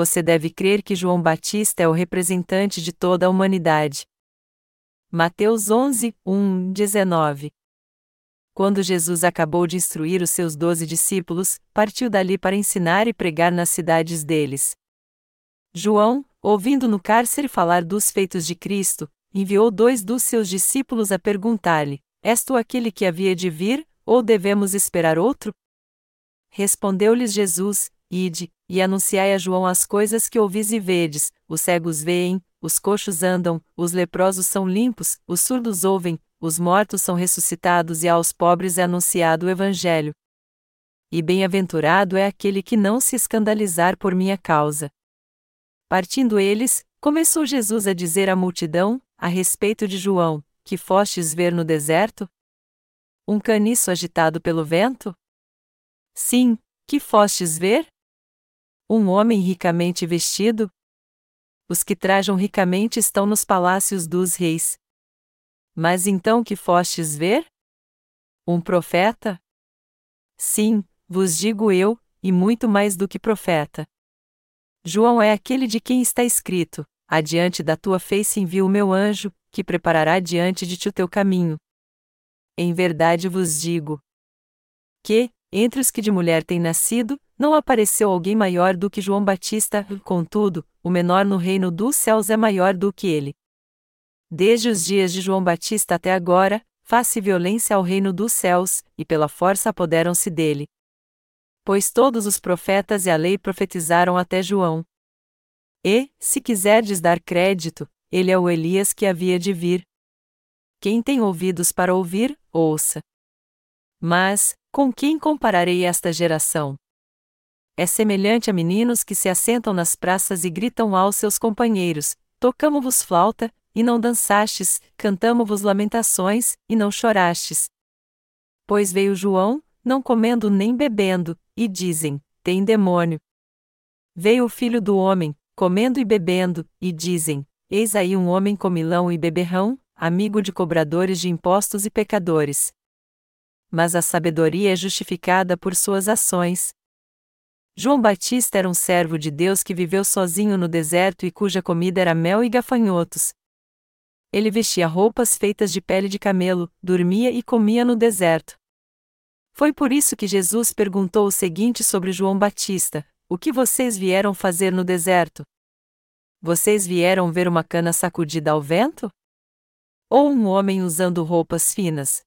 você deve crer que João Batista é o representante de toda a humanidade. Mateus 11, 1, 19 Quando Jesus acabou de instruir os seus doze discípulos, partiu dali para ensinar e pregar nas cidades deles. João, ouvindo no cárcere falar dos feitos de Cristo, enviou dois dos seus discípulos a perguntar-lhe: És tu aquele que havia de vir, ou devemos esperar outro? Respondeu-lhes Jesus: Ide, e anunciai a João as coisas que ouvis e vedes: os cegos veem, os coxos andam, os leprosos são limpos, os surdos ouvem, os mortos são ressuscitados e aos pobres é anunciado o Evangelho. E bem-aventurado é aquele que não se escandalizar por minha causa. Partindo eles, começou Jesus a dizer à multidão, a respeito de João, que fostes ver no deserto? Um caniço agitado pelo vento? Sim, que fostes ver? Um homem ricamente vestido? Os que trajam ricamente estão nos palácios dos reis. Mas então que fostes ver? Um profeta? Sim, vos digo eu, e muito mais do que profeta. João é aquele de quem está escrito: adiante da tua face envio o meu anjo, que preparará diante de ti o teu caminho. Em verdade vos digo que, entre os que de mulher têm nascido, não apareceu alguém maior do que João Batista, contudo, o menor no reino dos céus é maior do que ele. Desde os dias de João Batista até agora, faz-se violência ao reino dos céus, e pela força apoderam-se dele. Pois todos os profetas e a lei profetizaram até João. E, se quiserdes dar crédito, ele é o Elias que havia de vir. Quem tem ouvidos para ouvir, ouça. Mas, com quem compararei esta geração? É semelhante a meninos que se assentam nas praças e gritam aos seus companheiros: Tocamo-vos flauta, e não dançastes, cantamo-vos lamentações, e não chorastes. Pois veio João, não comendo nem bebendo, e dizem: Tem demônio. Veio o filho do homem, comendo e bebendo, e dizem: Eis aí um homem comilão e beberrão, amigo de cobradores de impostos e pecadores. Mas a sabedoria é justificada por suas ações. João Batista era um servo de Deus que viveu sozinho no deserto e cuja comida era mel e gafanhotos. Ele vestia roupas feitas de pele de camelo, dormia e comia no deserto. Foi por isso que Jesus perguntou o seguinte sobre João Batista: o que vocês vieram fazer no deserto? Vocês vieram ver uma cana sacudida ao vento? Ou um homem usando roupas finas?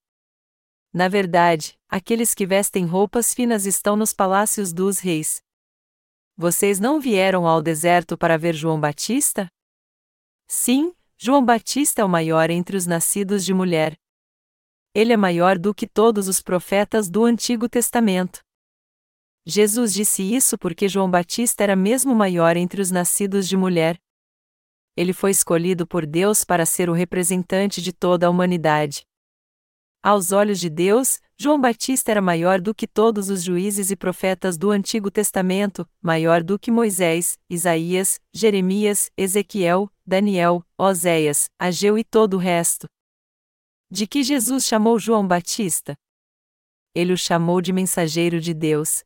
Na verdade, aqueles que vestem roupas finas estão nos palácios dos reis. Vocês não vieram ao deserto para ver João Batista? Sim, João Batista é o maior entre os nascidos de mulher. Ele é maior do que todos os profetas do Antigo Testamento. Jesus disse isso porque João Batista era mesmo maior entre os nascidos de mulher. Ele foi escolhido por Deus para ser o representante de toda a humanidade. Aos olhos de Deus, João Batista era maior do que todos os juízes e profetas do Antigo Testamento, maior do que Moisés, Isaías, Jeremias, Ezequiel, Daniel, Oséias, Ageu e todo o resto. De que Jesus chamou João Batista? Ele o chamou de mensageiro de Deus.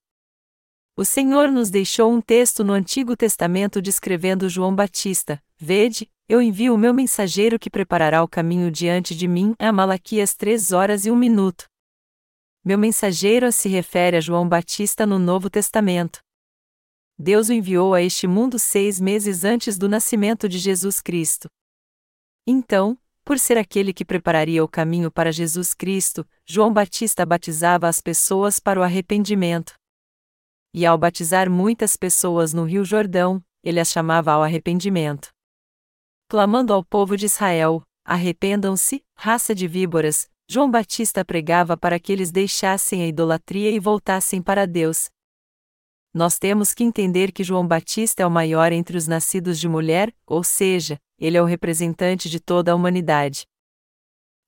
O Senhor nos deixou um texto no Antigo Testamento descrevendo João Batista: Vede, eu envio o meu mensageiro que preparará o caminho diante de mim. A Malaquias 3 horas e 1 minuto. Meu mensageiro se refere a João Batista no Novo Testamento. Deus o enviou a este mundo seis meses antes do nascimento de Jesus Cristo. Então, por ser aquele que prepararia o caminho para Jesus Cristo, João Batista batizava as pessoas para o arrependimento. E ao batizar muitas pessoas no Rio Jordão, ele as chamava ao arrependimento. Clamando ao povo de Israel: Arrependam-se, raça de víboras, João Batista pregava para que eles deixassem a idolatria e voltassem para Deus. Nós temos que entender que João Batista é o maior entre os nascidos de mulher, ou seja, ele é o representante de toda a humanidade.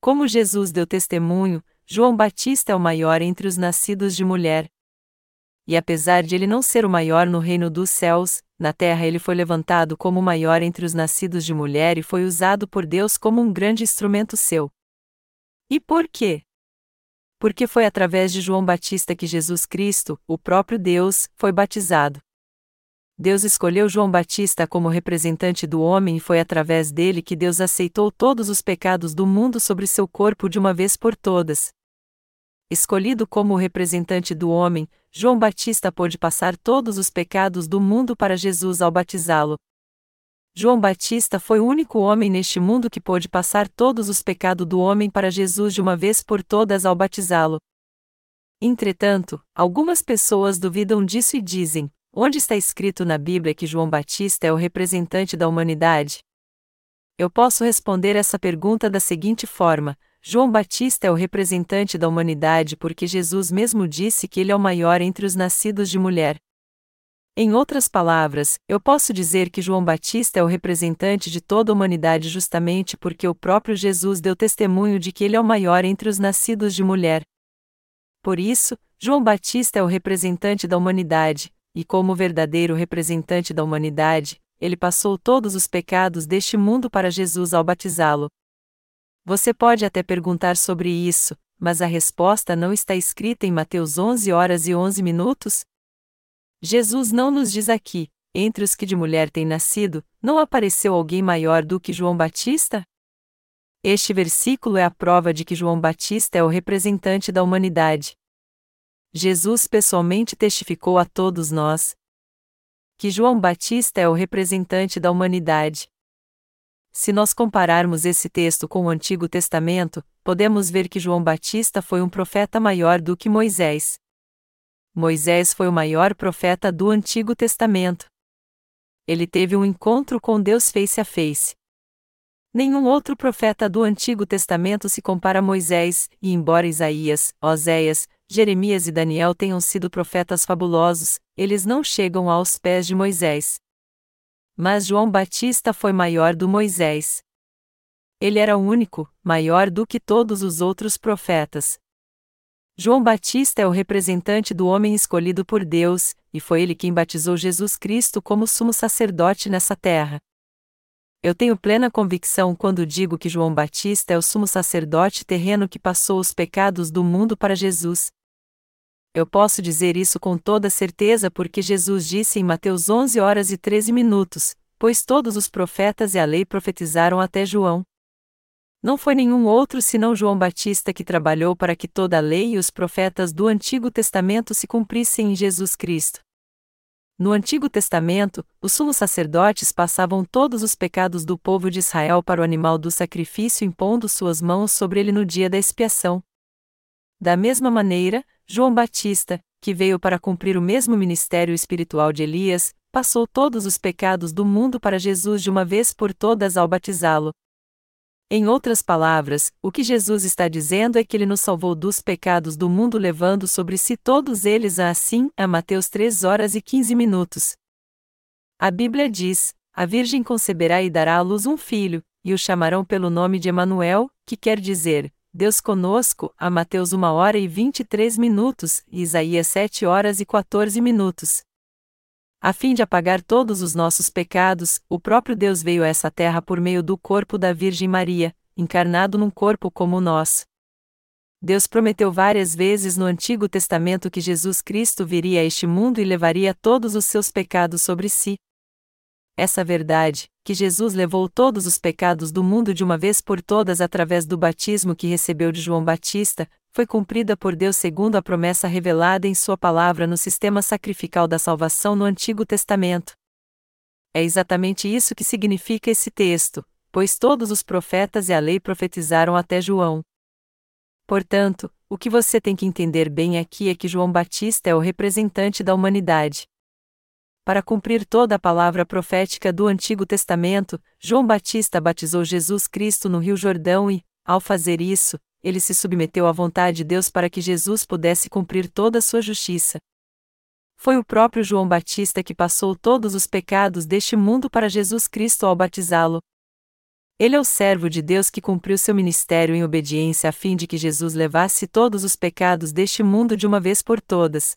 Como Jesus deu testemunho, João Batista é o maior entre os nascidos de mulher, e apesar de ele não ser o maior no reino dos céus, na terra ele foi levantado como o maior entre os nascidos de mulher e foi usado por Deus como um grande instrumento seu. E por quê? Porque foi através de João Batista que Jesus Cristo, o próprio Deus, foi batizado. Deus escolheu João Batista como representante do homem e foi através dele que Deus aceitou todos os pecados do mundo sobre seu corpo de uma vez por todas. Escolhido como o representante do homem, João Batista pôde passar todos os pecados do mundo para Jesus ao batizá-lo. João Batista foi o único homem neste mundo que pôde passar todos os pecados do homem para Jesus de uma vez por todas ao batizá-lo. Entretanto, algumas pessoas duvidam disso e dizem: Onde está escrito na Bíblia que João Batista é o representante da humanidade? Eu posso responder essa pergunta da seguinte forma: João Batista é o representante da humanidade porque Jesus mesmo disse que ele é o maior entre os nascidos de mulher. Em outras palavras, eu posso dizer que João Batista é o representante de toda a humanidade justamente porque o próprio Jesus deu testemunho de que ele é o maior entre os nascidos de mulher. Por isso, João Batista é o representante da humanidade, e como verdadeiro representante da humanidade, ele passou todos os pecados deste mundo para Jesus ao batizá-lo. Você pode até perguntar sobre isso, mas a resposta não está escrita em Mateus 11 horas e 11 minutos? Jesus não nos diz aqui, entre os que de mulher têm nascido, não apareceu alguém maior do que João Batista? Este versículo é a prova de que João Batista é o representante da humanidade. Jesus pessoalmente testificou a todos nós que João Batista é o representante da humanidade. Se nós compararmos esse texto com o Antigo Testamento, podemos ver que João Batista foi um profeta maior do que Moisés. Moisés foi o maior profeta do Antigo Testamento. Ele teve um encontro com Deus face a face. Nenhum outro profeta do Antigo Testamento se compara a Moisés, e embora Isaías, Oséias, Jeremias e Daniel tenham sido profetas fabulosos, eles não chegam aos pés de Moisés. Mas João Batista foi maior do Moisés. Ele era o único, maior do que todos os outros profetas. João Batista é o representante do homem escolhido por Deus, e foi ele quem batizou Jesus Cristo como sumo sacerdote nessa terra. Eu tenho plena convicção quando digo que João Batista é o sumo sacerdote terreno que passou os pecados do mundo para Jesus, eu posso dizer isso com toda certeza porque Jesus disse em Mateus 11 horas e 13 minutos: Pois todos os profetas e a lei profetizaram até João. Não foi nenhum outro senão João Batista que trabalhou para que toda a lei e os profetas do Antigo Testamento se cumprissem em Jesus Cristo. No Antigo Testamento, os sumos sacerdotes passavam todos os pecados do povo de Israel para o animal do sacrifício impondo suas mãos sobre ele no dia da expiação. Da mesma maneira, João Batista, que veio para cumprir o mesmo ministério espiritual de Elias, passou todos os pecados do mundo para Jesus de uma vez por todas ao batizá-lo. Em outras palavras, o que Jesus está dizendo é que ele nos salvou dos pecados do mundo levando sobre si todos eles a assim, a Mateus 3 horas e 15 minutos. A Bíblia diz: A Virgem conceberá e dará à luz um filho, e o chamarão pelo nome de Emanuel, que quer dizer, Deus conosco, a Mateus 1 hora e 23 minutos, e Isaías 7 horas e 14 minutos. A fim de apagar todos os nossos pecados, o próprio Deus veio a essa terra por meio do corpo da Virgem Maria, encarnado num corpo como o nosso. Deus prometeu várias vezes no Antigo Testamento que Jesus Cristo viria a este mundo e levaria todos os seus pecados sobre si. Essa verdade, que Jesus levou todos os pecados do mundo de uma vez por todas através do batismo que recebeu de João Batista, foi cumprida por Deus segundo a promessa revelada em Sua palavra no sistema sacrificial da salvação no Antigo Testamento. É exatamente isso que significa esse texto, pois todos os profetas e a lei profetizaram até João. Portanto, o que você tem que entender bem aqui é que João Batista é o representante da humanidade. Para cumprir toda a palavra profética do Antigo Testamento, João Batista batizou Jesus Cristo no Rio Jordão e, ao fazer isso, ele se submeteu à vontade de Deus para que Jesus pudesse cumprir toda a sua justiça. Foi o próprio João Batista que passou todos os pecados deste mundo para Jesus Cristo ao batizá-lo. Ele é o servo de Deus que cumpriu seu ministério em obediência a fim de que Jesus levasse todos os pecados deste mundo de uma vez por todas,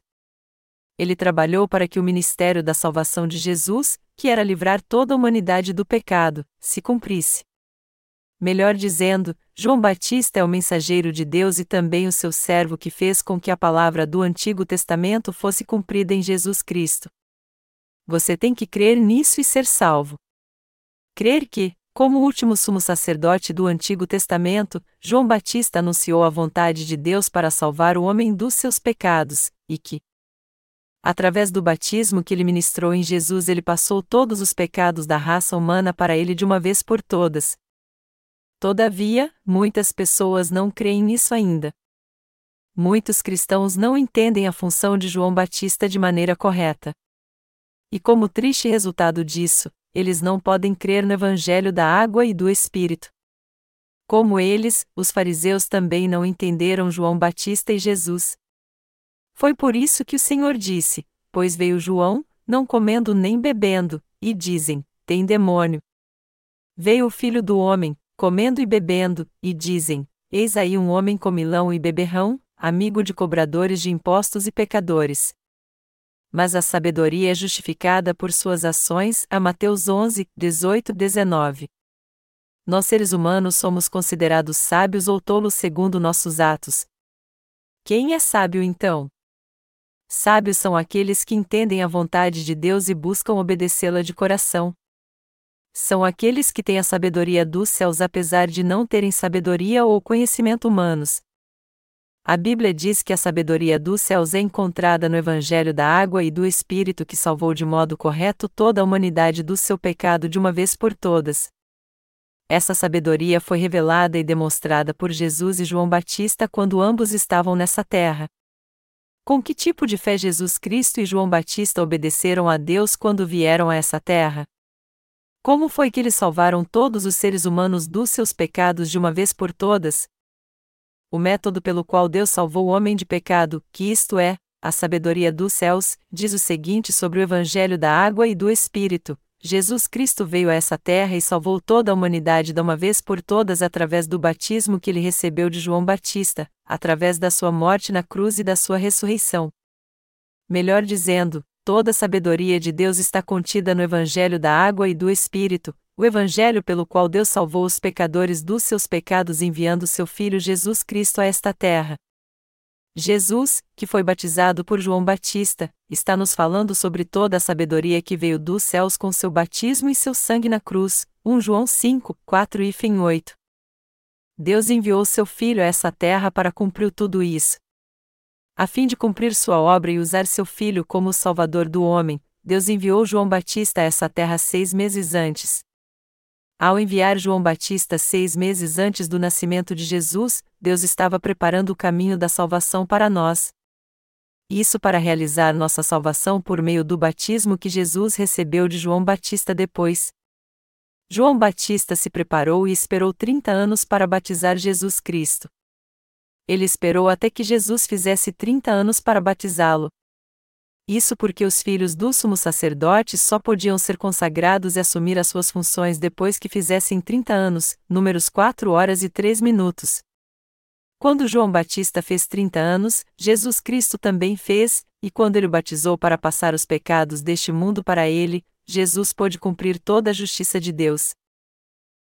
ele trabalhou para que o ministério da salvação de Jesus, que era livrar toda a humanidade do pecado, se cumprisse. Melhor dizendo, João Batista é o mensageiro de Deus e também o seu servo que fez com que a palavra do Antigo Testamento fosse cumprida em Jesus Cristo. Você tem que crer nisso e ser salvo. Crer que, como último sumo sacerdote do Antigo Testamento, João Batista anunciou a vontade de Deus para salvar o homem dos seus pecados, e que, através do batismo que ele ministrou em Jesus, ele passou todos os pecados da raça humana para ele de uma vez por todas. Todavia, muitas pessoas não creem nisso ainda. Muitos cristãos não entendem a função de João Batista de maneira correta. E como triste resultado disso, eles não podem crer no Evangelho da água e do Espírito. Como eles, os fariseus também não entenderam João Batista e Jesus. Foi por isso que o Senhor disse: Pois veio João, não comendo nem bebendo, e dizem: Tem demônio. Veio o filho do homem, comendo e bebendo, e dizem: Eis aí um homem comilão e beberrão, amigo de cobradores de impostos e pecadores. Mas a sabedoria é justificada por suas ações, a Mateus 11, 18, 19. Nós seres humanos somos considerados sábios ou tolos segundo nossos atos. Quem é sábio então? Sábios são aqueles que entendem a vontade de Deus e buscam obedecê-la de coração. São aqueles que têm a sabedoria dos céus apesar de não terem sabedoria ou conhecimento humanos, a Bíblia diz que a sabedoria dos céus é encontrada no Evangelho da Água e do Espírito que salvou de modo correto toda a humanidade do seu pecado de uma vez por todas. Essa sabedoria foi revelada e demonstrada por Jesus e João Batista quando ambos estavam nessa terra. Com que tipo de fé Jesus Cristo e João Batista obedeceram a Deus quando vieram a essa terra? Como foi que eles salvaram todos os seres humanos dos seus pecados de uma vez por todas? o método pelo qual Deus salvou o homem de pecado, que isto é, a sabedoria dos céus, diz o seguinte sobre o Evangelho da água e do Espírito: Jesus Cristo veio a essa terra e salvou toda a humanidade de uma vez por todas através do batismo que ele recebeu de João Batista, através da sua morte na cruz e da sua ressurreição. Melhor dizendo, toda a sabedoria de Deus está contida no Evangelho da água e do Espírito, o Evangelho pelo qual Deus salvou os pecadores dos seus pecados enviando seu Filho Jesus Cristo a esta terra. Jesus, que foi batizado por João Batista, está nos falando sobre toda a sabedoria que veio dos céus com seu batismo e seu sangue na cruz. 1 João 5, 4 e 8. Deus enviou seu Filho a essa terra para cumprir tudo isso. A fim de cumprir sua obra e usar seu Filho como Salvador do homem, Deus enviou João Batista a essa terra seis meses antes. Ao enviar João Batista seis meses antes do nascimento de Jesus, Deus estava preparando o caminho da salvação para nós. Isso para realizar nossa salvação por meio do batismo que Jesus recebeu de João Batista depois. João Batista se preparou e esperou 30 anos para batizar Jesus Cristo. Ele esperou até que Jesus fizesse 30 anos para batizá-lo, isso porque os filhos do sumo sacerdote só podiam ser consagrados e assumir as suas funções depois que fizessem 30 anos, números 4 horas e 3 minutos. Quando João Batista fez 30 anos, Jesus Cristo também fez, e quando ele o batizou para passar os pecados deste mundo para ele, Jesus pôde cumprir toda a justiça de Deus.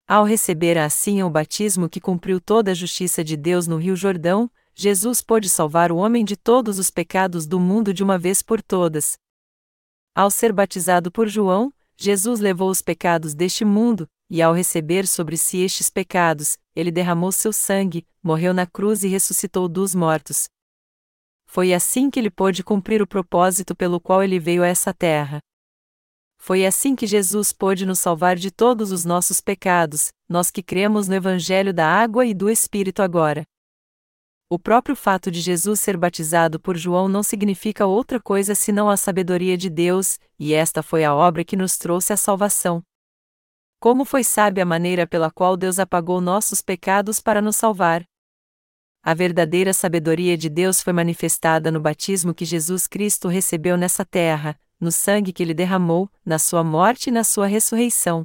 Ao receber assim o batismo que cumpriu toda a justiça de Deus no Rio Jordão, Jesus pôde salvar o homem de todos os pecados do mundo de uma vez por todas. Ao ser batizado por João, Jesus levou os pecados deste mundo, e ao receber sobre si estes pecados, ele derramou seu sangue, morreu na cruz e ressuscitou dos mortos. Foi assim que ele pôde cumprir o propósito pelo qual ele veio a essa terra. Foi assim que Jesus pôde nos salvar de todos os nossos pecados, nós que cremos no Evangelho da água e do Espírito agora. O próprio fato de Jesus ser batizado por João não significa outra coisa senão a sabedoria de Deus, e esta foi a obra que nos trouxe a salvação. Como foi sábia a maneira pela qual Deus apagou nossos pecados para nos salvar. A verdadeira sabedoria de Deus foi manifestada no batismo que Jesus Cristo recebeu nessa terra, no sangue que ele derramou, na sua morte e na sua ressurreição.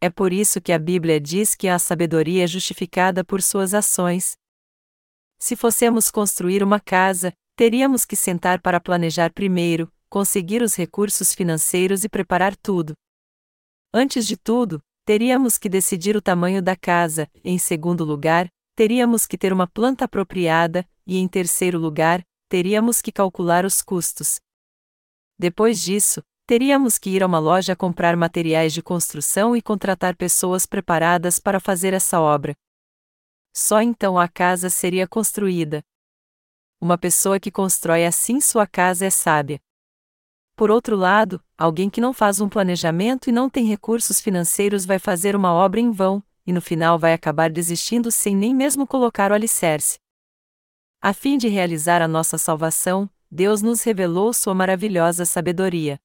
É por isso que a Bíblia diz que a sabedoria é justificada por suas ações, se fossemos construir uma casa, teríamos que sentar para planejar primeiro, conseguir os recursos financeiros e preparar tudo. Antes de tudo, teríamos que decidir o tamanho da casa, em segundo lugar, teríamos que ter uma planta apropriada, e em terceiro lugar, teríamos que calcular os custos. Depois disso, teríamos que ir a uma loja comprar materiais de construção e contratar pessoas preparadas para fazer essa obra. Só então a casa seria construída. Uma pessoa que constrói assim sua casa é sábia. Por outro lado, alguém que não faz um planejamento e não tem recursos financeiros vai fazer uma obra em vão, e no final vai acabar desistindo sem nem mesmo colocar o alicerce. A fim de realizar a nossa salvação, Deus nos revelou sua maravilhosa sabedoria.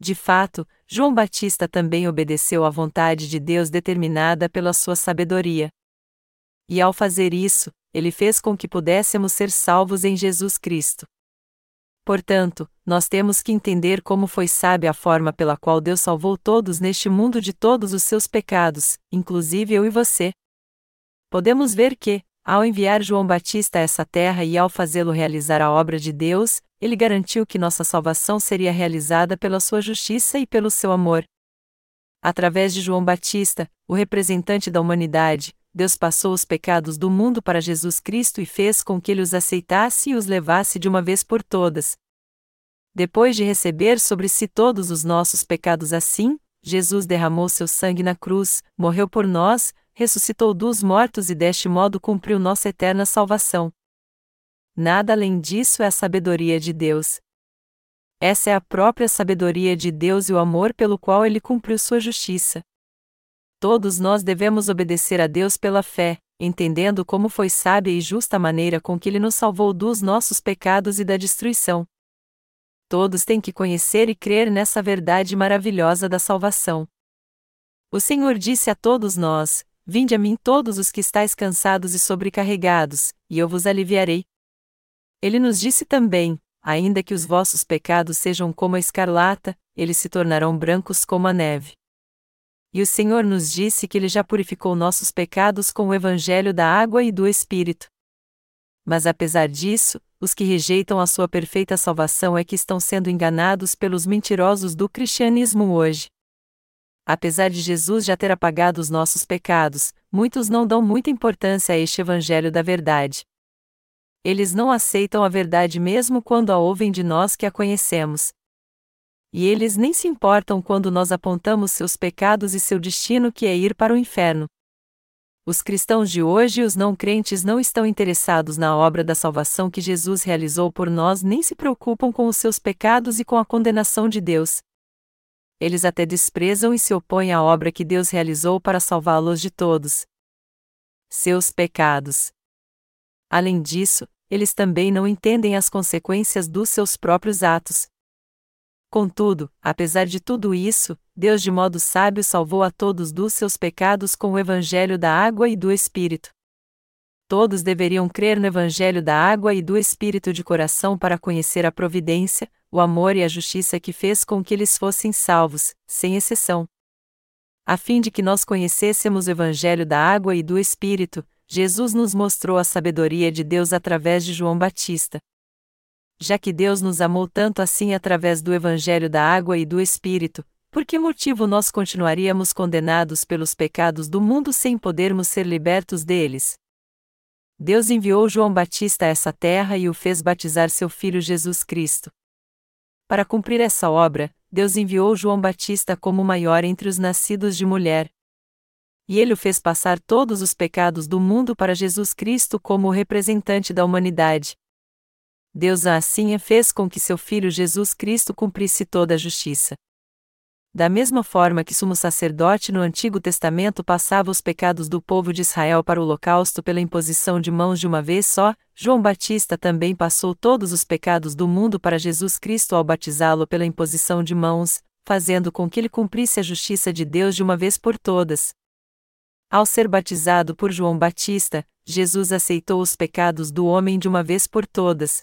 De fato, João Batista também obedeceu à vontade de Deus determinada pela sua sabedoria. E ao fazer isso, ele fez com que pudéssemos ser salvos em Jesus Cristo. Portanto, nós temos que entender como foi sábia a forma pela qual Deus salvou todos neste mundo de todos os seus pecados, inclusive eu e você. Podemos ver que, ao enviar João Batista a essa terra e ao fazê-lo realizar a obra de Deus, ele garantiu que nossa salvação seria realizada pela sua justiça e pelo seu amor. Através de João Batista, o representante da humanidade, Deus passou os pecados do mundo para Jesus Cristo e fez com que ele os aceitasse e os levasse de uma vez por todas. Depois de receber sobre si todos os nossos pecados assim, Jesus derramou seu sangue na cruz, morreu por nós, ressuscitou dos mortos e deste modo cumpriu nossa eterna salvação. Nada além disso é a sabedoria de Deus. Essa é a própria sabedoria de Deus e o amor pelo qual ele cumpriu sua justiça. Todos nós devemos obedecer a Deus pela fé, entendendo como foi sábia e justa a maneira com que ele nos salvou dos nossos pecados e da destruição. Todos têm que conhecer e crer nessa verdade maravilhosa da salvação. O Senhor disse a todos nós: Vinde a mim todos os que estáis cansados e sobrecarregados, e eu vos aliviarei. Ele nos disse também: Ainda que os vossos pecados sejam como a escarlata, eles se tornarão brancos como a neve. E o Senhor nos disse que Ele já purificou nossos pecados com o Evangelho da água e do Espírito. Mas apesar disso, os que rejeitam a sua perfeita salvação é que estão sendo enganados pelos mentirosos do cristianismo hoje. Apesar de Jesus já ter apagado os nossos pecados, muitos não dão muita importância a este Evangelho da verdade. Eles não aceitam a verdade mesmo quando a ouvem de nós que a conhecemos. E eles nem se importam quando nós apontamos seus pecados e seu destino que é ir para o inferno. Os cristãos de hoje e os não crentes não estão interessados na obra da salvação que Jesus realizou por nós nem se preocupam com os seus pecados e com a condenação de Deus eles até desprezam e se opõem à obra que Deus realizou para salvá-los de todos seus pecados. Além disso, eles também não entendem as consequências dos seus próprios atos. Contudo, apesar de tudo isso, Deus de modo sábio salvou a todos dos seus pecados com o Evangelho da água e do Espírito. Todos deveriam crer no Evangelho da água e do Espírito de coração para conhecer a providência, o amor e a justiça que fez com que eles fossem salvos, sem exceção. A fim de que nós conhecêssemos o Evangelho da água e do Espírito, Jesus nos mostrou a sabedoria de Deus através de João Batista. Já que Deus nos amou tanto assim através do Evangelho da água e do Espírito, por que motivo nós continuaríamos condenados pelos pecados do mundo sem podermos ser libertos deles? Deus enviou João Batista a essa terra e o fez batizar seu filho Jesus Cristo. Para cumprir essa obra, Deus enviou João Batista como maior entre os nascidos de mulher. E ele o fez passar todos os pecados do mundo para Jesus Cristo como o representante da humanidade. Deus assim fez com que seu Filho Jesus Cristo cumprisse toda a justiça. Da mesma forma que sumo sacerdote no Antigo Testamento passava os pecados do povo de Israel para o holocausto pela imposição de mãos de uma vez só, João Batista também passou todos os pecados do mundo para Jesus Cristo ao batizá-lo pela imposição de mãos, fazendo com que ele cumprisse a justiça de Deus de uma vez por todas. Ao ser batizado por João Batista, Jesus aceitou os pecados do homem de uma vez por todas.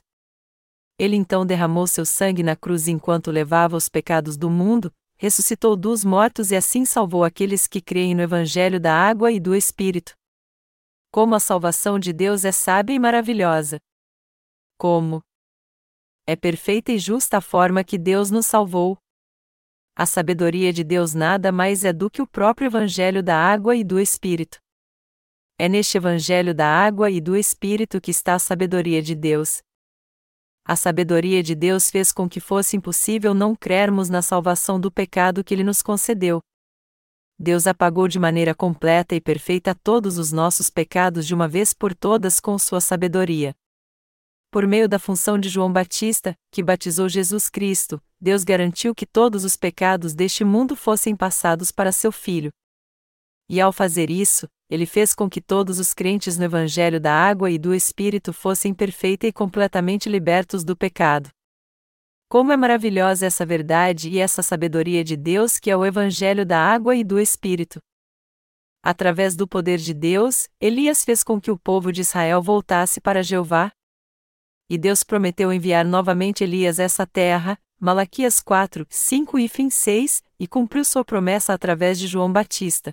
Ele então derramou seu sangue na cruz enquanto levava os pecados do mundo, ressuscitou dos mortos e assim salvou aqueles que creem no Evangelho da água e do Espírito. Como a salvação de Deus é sábia e maravilhosa! Como é perfeita e justa a forma que Deus nos salvou. A sabedoria de Deus nada mais é do que o próprio Evangelho da água e do Espírito. É neste Evangelho da água e do Espírito que está a sabedoria de Deus. A sabedoria de Deus fez com que fosse impossível não crermos na salvação do pecado que Ele nos concedeu. Deus apagou de maneira completa e perfeita todos os nossos pecados de uma vez por todas com sua sabedoria. Por meio da função de João Batista, que batizou Jesus Cristo, Deus garantiu que todos os pecados deste mundo fossem passados para seu Filho. E ao fazer isso, ele fez com que todos os crentes no Evangelho da Água e do Espírito fossem perfeita e completamente libertos do pecado. Como é maravilhosa essa verdade e essa sabedoria de Deus que é o Evangelho da Água e do Espírito. Através do poder de Deus, Elias fez com que o povo de Israel voltasse para Jeová, e Deus prometeu enviar novamente Elias a essa terra, Malaquias 4, 5 e fim 6, e cumpriu sua promessa através de João Batista.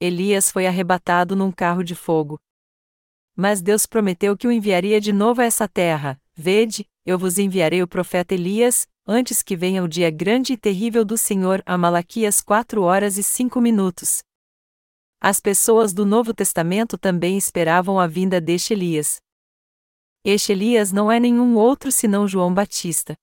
Elias foi arrebatado num carro de fogo. Mas Deus prometeu que o enviaria de novo a essa terra. Vede, eu vos enviarei o profeta Elias, antes que venha o dia grande e terrível do Senhor. A Malaquias 4 horas e 5 minutos. As pessoas do Novo Testamento também esperavam a vinda deste Elias. Este Elias não é nenhum outro senão João Batista.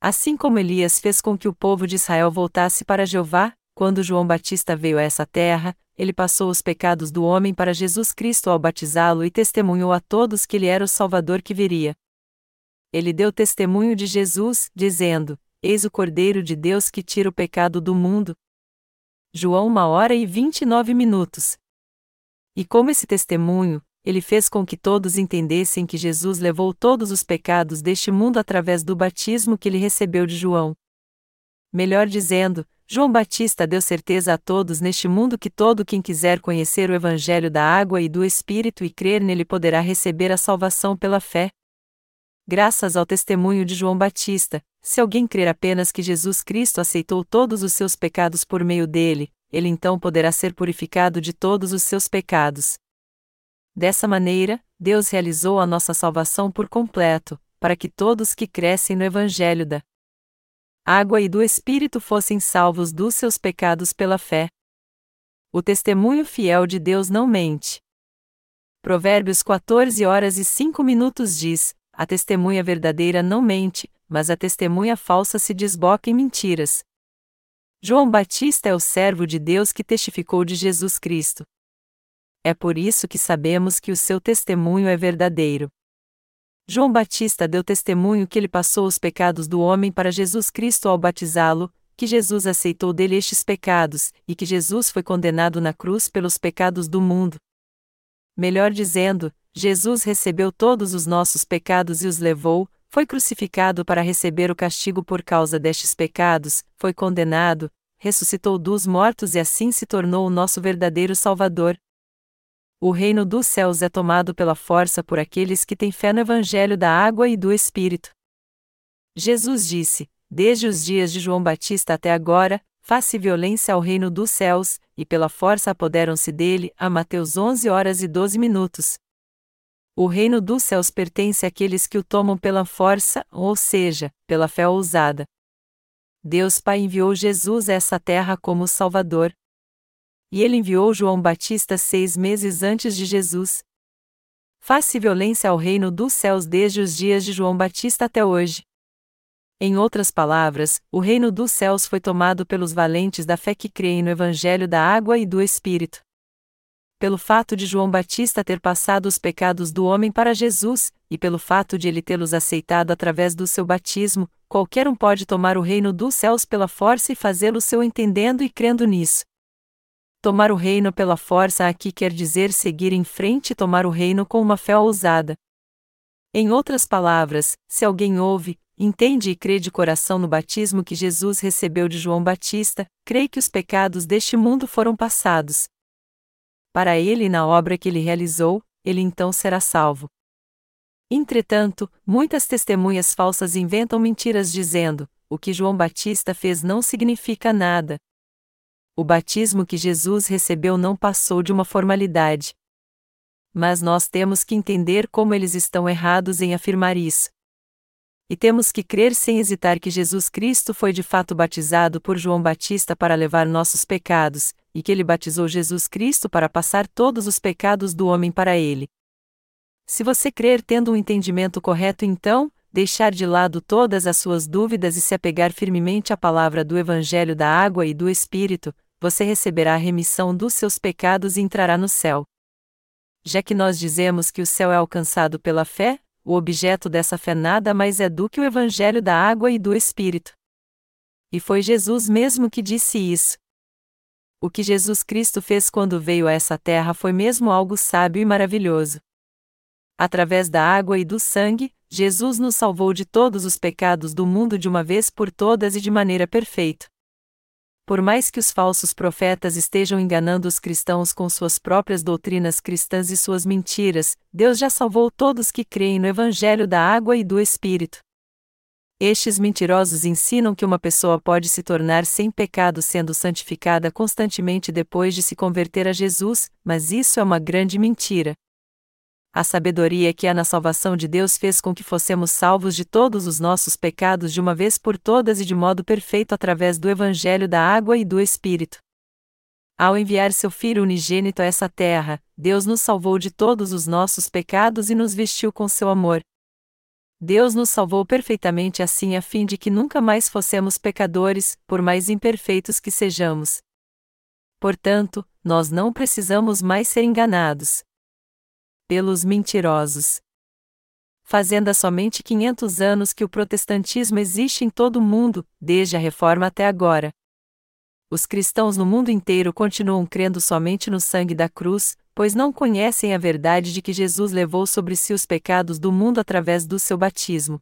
Assim como Elias fez com que o povo de Israel voltasse para Jeová, quando João Batista veio a essa terra, ele passou os pecados do homem para Jesus Cristo ao batizá-lo e testemunhou a todos que ele era o Salvador que viria. Ele deu testemunho de Jesus, dizendo: Eis o Cordeiro de Deus que tira o pecado do mundo. João 1 hora e 29 minutos. E como esse testemunho, ele fez com que todos entendessem que Jesus levou todos os pecados deste mundo através do batismo que ele recebeu de João. Melhor dizendo, João Batista deu certeza a todos neste mundo que todo quem quiser conhecer o Evangelho da água e do Espírito e crer nele poderá receber a salvação pela fé. Graças ao testemunho de João Batista, se alguém crer apenas que Jesus Cristo aceitou todos os seus pecados por meio dele, ele então poderá ser purificado de todos os seus pecados. Dessa maneira, Deus realizou a nossa salvação por completo, para que todos que crescem no Evangelho da água e do Espírito fossem salvos dos seus pecados pela fé. O testemunho fiel de Deus não mente. Provérbios 14 horas e 5 minutos diz: A testemunha verdadeira não mente, mas a testemunha falsa se desboca em mentiras. João Batista é o servo de Deus que testificou de Jesus Cristo é por isso que sabemos que o seu testemunho é verdadeiro. João Batista deu testemunho que ele passou os pecados do homem para Jesus Cristo ao batizá-lo, que Jesus aceitou dele estes pecados, e que Jesus foi condenado na cruz pelos pecados do mundo. Melhor dizendo, Jesus recebeu todos os nossos pecados e os levou, foi crucificado para receber o castigo por causa destes pecados, foi condenado, ressuscitou dos mortos e assim se tornou o nosso verdadeiro Salvador, o reino dos céus é tomado pela força por aqueles que têm fé no Evangelho da água e do Espírito. Jesus disse: Desde os dias de João Batista até agora, faz-se violência ao reino dos céus, e pela força apoderam-se dele. A Mateus 11 horas e 12 minutos. O reino dos céus pertence àqueles que o tomam pela força, ou seja, pela fé ousada. Deus Pai enviou Jesus a essa terra como Salvador, e ele enviou João Batista seis meses antes de Jesus. Faz-se violência ao reino dos céus desde os dias de João Batista até hoje. Em outras palavras, o reino dos céus foi tomado pelos valentes da fé que creem no Evangelho da água e do Espírito. Pelo fato de João Batista ter passado os pecados do homem para Jesus, e pelo fato de ele tê-los aceitado através do seu batismo, qualquer um pode tomar o reino dos céus pela força e fazê-lo seu entendendo e crendo nisso. Tomar o reino pela força aqui quer dizer seguir em frente e tomar o reino com uma fé ousada. Em outras palavras, se alguém ouve, entende e crê de coração no batismo que Jesus recebeu de João Batista, crê que os pecados deste mundo foram passados. Para ele e na obra que ele realizou, ele então será salvo. Entretanto, muitas testemunhas falsas inventam mentiras dizendo: o que João Batista fez não significa nada, o batismo que Jesus recebeu não passou de uma formalidade. Mas nós temos que entender como eles estão errados em afirmar isso. E temos que crer sem hesitar que Jesus Cristo foi de fato batizado por João Batista para levar nossos pecados, e que ele batizou Jesus Cristo para passar todos os pecados do homem para ele. Se você crer tendo um entendimento correto, então, deixar de lado todas as suas dúvidas e se apegar firmemente à palavra do Evangelho da água e do Espírito, você receberá a remissão dos seus pecados e entrará no céu. Já que nós dizemos que o céu é alcançado pela fé, o objeto dessa fé nada mais é do que o Evangelho da água e do Espírito. E foi Jesus mesmo que disse isso. O que Jesus Cristo fez quando veio a essa terra foi mesmo algo sábio e maravilhoso. Através da água e do sangue, Jesus nos salvou de todos os pecados do mundo de uma vez por todas e de maneira perfeita. Por mais que os falsos profetas estejam enganando os cristãos com suas próprias doutrinas cristãs e suas mentiras, Deus já salvou todos que creem no Evangelho da água e do Espírito. Estes mentirosos ensinam que uma pessoa pode se tornar sem pecado sendo santificada constantemente depois de se converter a Jesus, mas isso é uma grande mentira. A sabedoria que há na salvação de Deus fez com que fossemos salvos de todos os nossos pecados de uma vez por todas e de modo perfeito através do Evangelho da água e do Espírito. Ao enviar seu Filho unigênito a essa terra, Deus nos salvou de todos os nossos pecados e nos vestiu com seu amor. Deus nos salvou perfeitamente assim a fim de que nunca mais fossemos pecadores, por mais imperfeitos que sejamos. Portanto, nós não precisamos mais ser enganados pelos mentirosos. Fazendo somente 500 anos que o protestantismo existe em todo o mundo, desde a Reforma até agora. Os cristãos no mundo inteiro continuam crendo somente no sangue da cruz, pois não conhecem a verdade de que Jesus levou sobre si os pecados do mundo através do seu batismo.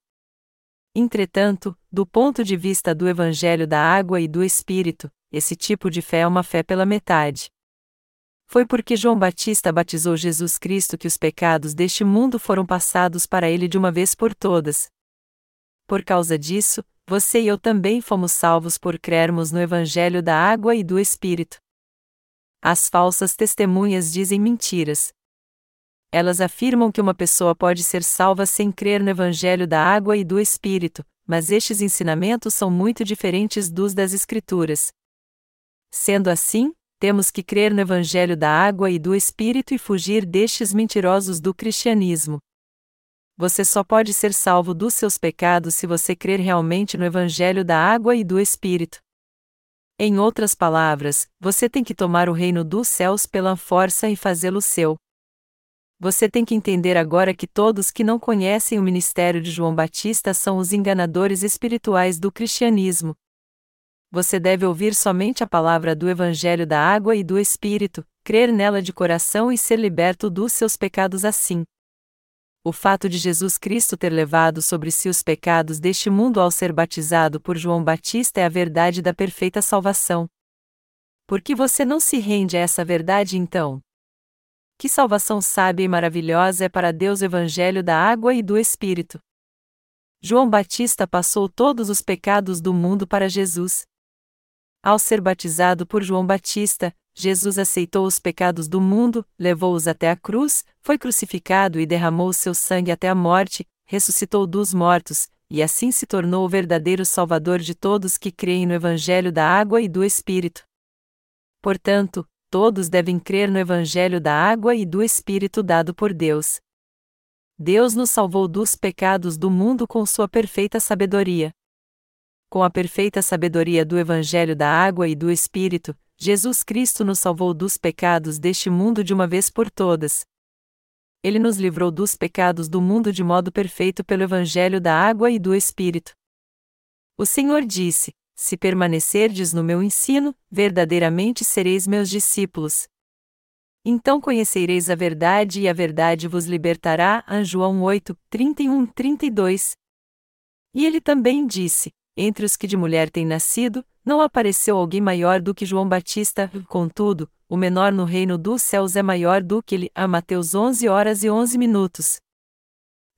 Entretanto, do ponto de vista do Evangelho da Água e do Espírito, esse tipo de fé é uma fé pela metade. Foi porque João Batista batizou Jesus Cristo que os pecados deste mundo foram passados para ele de uma vez por todas. Por causa disso, você e eu também fomos salvos por crermos no Evangelho da Água e do Espírito. As falsas testemunhas dizem mentiras. Elas afirmam que uma pessoa pode ser salva sem crer no Evangelho da Água e do Espírito, mas estes ensinamentos são muito diferentes dos das Escrituras. Sendo assim, temos que crer no Evangelho da água e do Espírito e fugir destes mentirosos do cristianismo. Você só pode ser salvo dos seus pecados se você crer realmente no Evangelho da água e do Espírito. Em outras palavras, você tem que tomar o reino dos céus pela força e fazê-lo seu. Você tem que entender agora que todos que não conhecem o ministério de João Batista são os enganadores espirituais do cristianismo você deve ouvir somente a palavra do Evangelho da água e do Espírito, crer nela de coração e ser liberto dos seus pecados assim. O fato de Jesus Cristo ter levado sobre si os pecados deste mundo ao ser batizado por João Batista é a verdade da perfeita salvação. Por que você não se rende a essa verdade então? Que salvação sábia e maravilhosa é para Deus o Evangelho da água e do Espírito. João Batista passou todos os pecados do mundo para Jesus. Ao ser batizado por João Batista, Jesus aceitou os pecados do mundo, levou-os até a cruz, foi crucificado e derramou seu sangue até a morte, ressuscitou dos mortos, e assim se tornou o verdadeiro Salvador de todos que creem no Evangelho da água e do Espírito. Portanto, todos devem crer no Evangelho da água e do Espírito dado por Deus. Deus nos salvou dos pecados do mundo com sua perfeita sabedoria com a perfeita sabedoria do Evangelho da Água e do Espírito, Jesus Cristo nos salvou dos pecados deste mundo de uma vez por todas. Ele nos livrou dos pecados do mundo de modo perfeito pelo Evangelho da Água e do Espírito. O Senhor disse: Se permanecerdes no meu ensino, verdadeiramente sereis meus discípulos. Então conhecereis a verdade e a verdade vos libertará. João 8, 31, 32. E ele também disse: entre os que de mulher têm nascido, não apareceu alguém maior do que João Batista, contudo, o menor no reino dos céus é maior do que ele. A Mateus 11 horas e 11 minutos.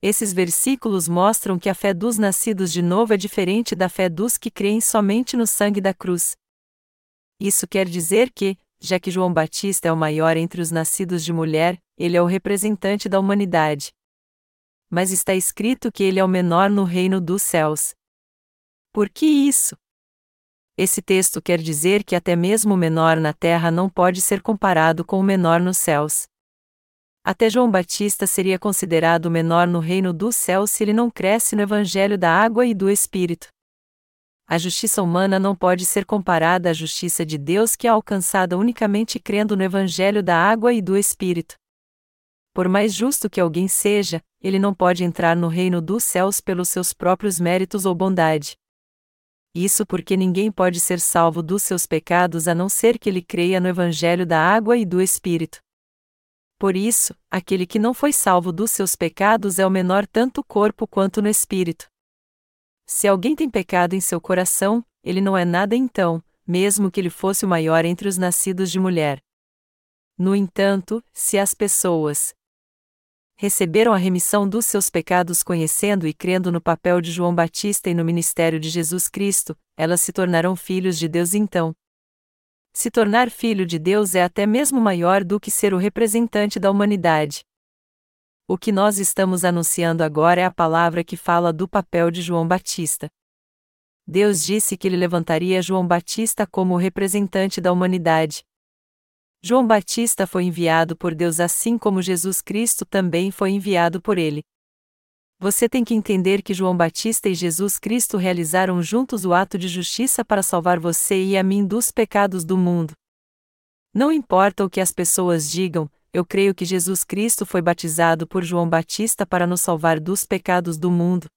Esses versículos mostram que a fé dos nascidos de novo é diferente da fé dos que creem somente no sangue da cruz. Isso quer dizer que, já que João Batista é o maior entre os nascidos de mulher, ele é o representante da humanidade. Mas está escrito que ele é o menor no reino dos céus. Por que isso? Esse texto quer dizer que até mesmo o menor na terra não pode ser comparado com o menor nos céus. Até João Batista seria considerado menor no reino dos céus se ele não cresce no evangelho da água e do Espírito. A justiça humana não pode ser comparada à justiça de Deus que é alcançada unicamente crendo no evangelho da água e do Espírito. Por mais justo que alguém seja, ele não pode entrar no reino dos céus pelos seus próprios méritos ou bondade. Isso porque ninguém pode ser salvo dos seus pecados a não ser que ele creia no evangelho da água e do Espírito. Por isso, aquele que não foi salvo dos seus pecados é o menor tanto corpo quanto no espírito. Se alguém tem pecado em seu coração, ele não é nada então, mesmo que ele fosse o maior entre os nascidos de mulher. No entanto, se as pessoas receberam a remissão dos seus pecados conhecendo e crendo no papel de João Batista e no ministério de Jesus Cristo, elas se tornarão filhos de Deus então, se tornar filho de Deus é até mesmo maior do que ser o representante da humanidade. O que nós estamos anunciando agora é a palavra que fala do papel de João Batista. Deus disse que ele levantaria João Batista como o representante da humanidade. João Batista foi enviado por Deus assim como Jesus Cristo também foi enviado por ele. Você tem que entender que João Batista e Jesus Cristo realizaram juntos o ato de justiça para salvar você e a mim dos pecados do mundo. Não importa o que as pessoas digam, eu creio que Jesus Cristo foi batizado por João Batista para nos salvar dos pecados do mundo.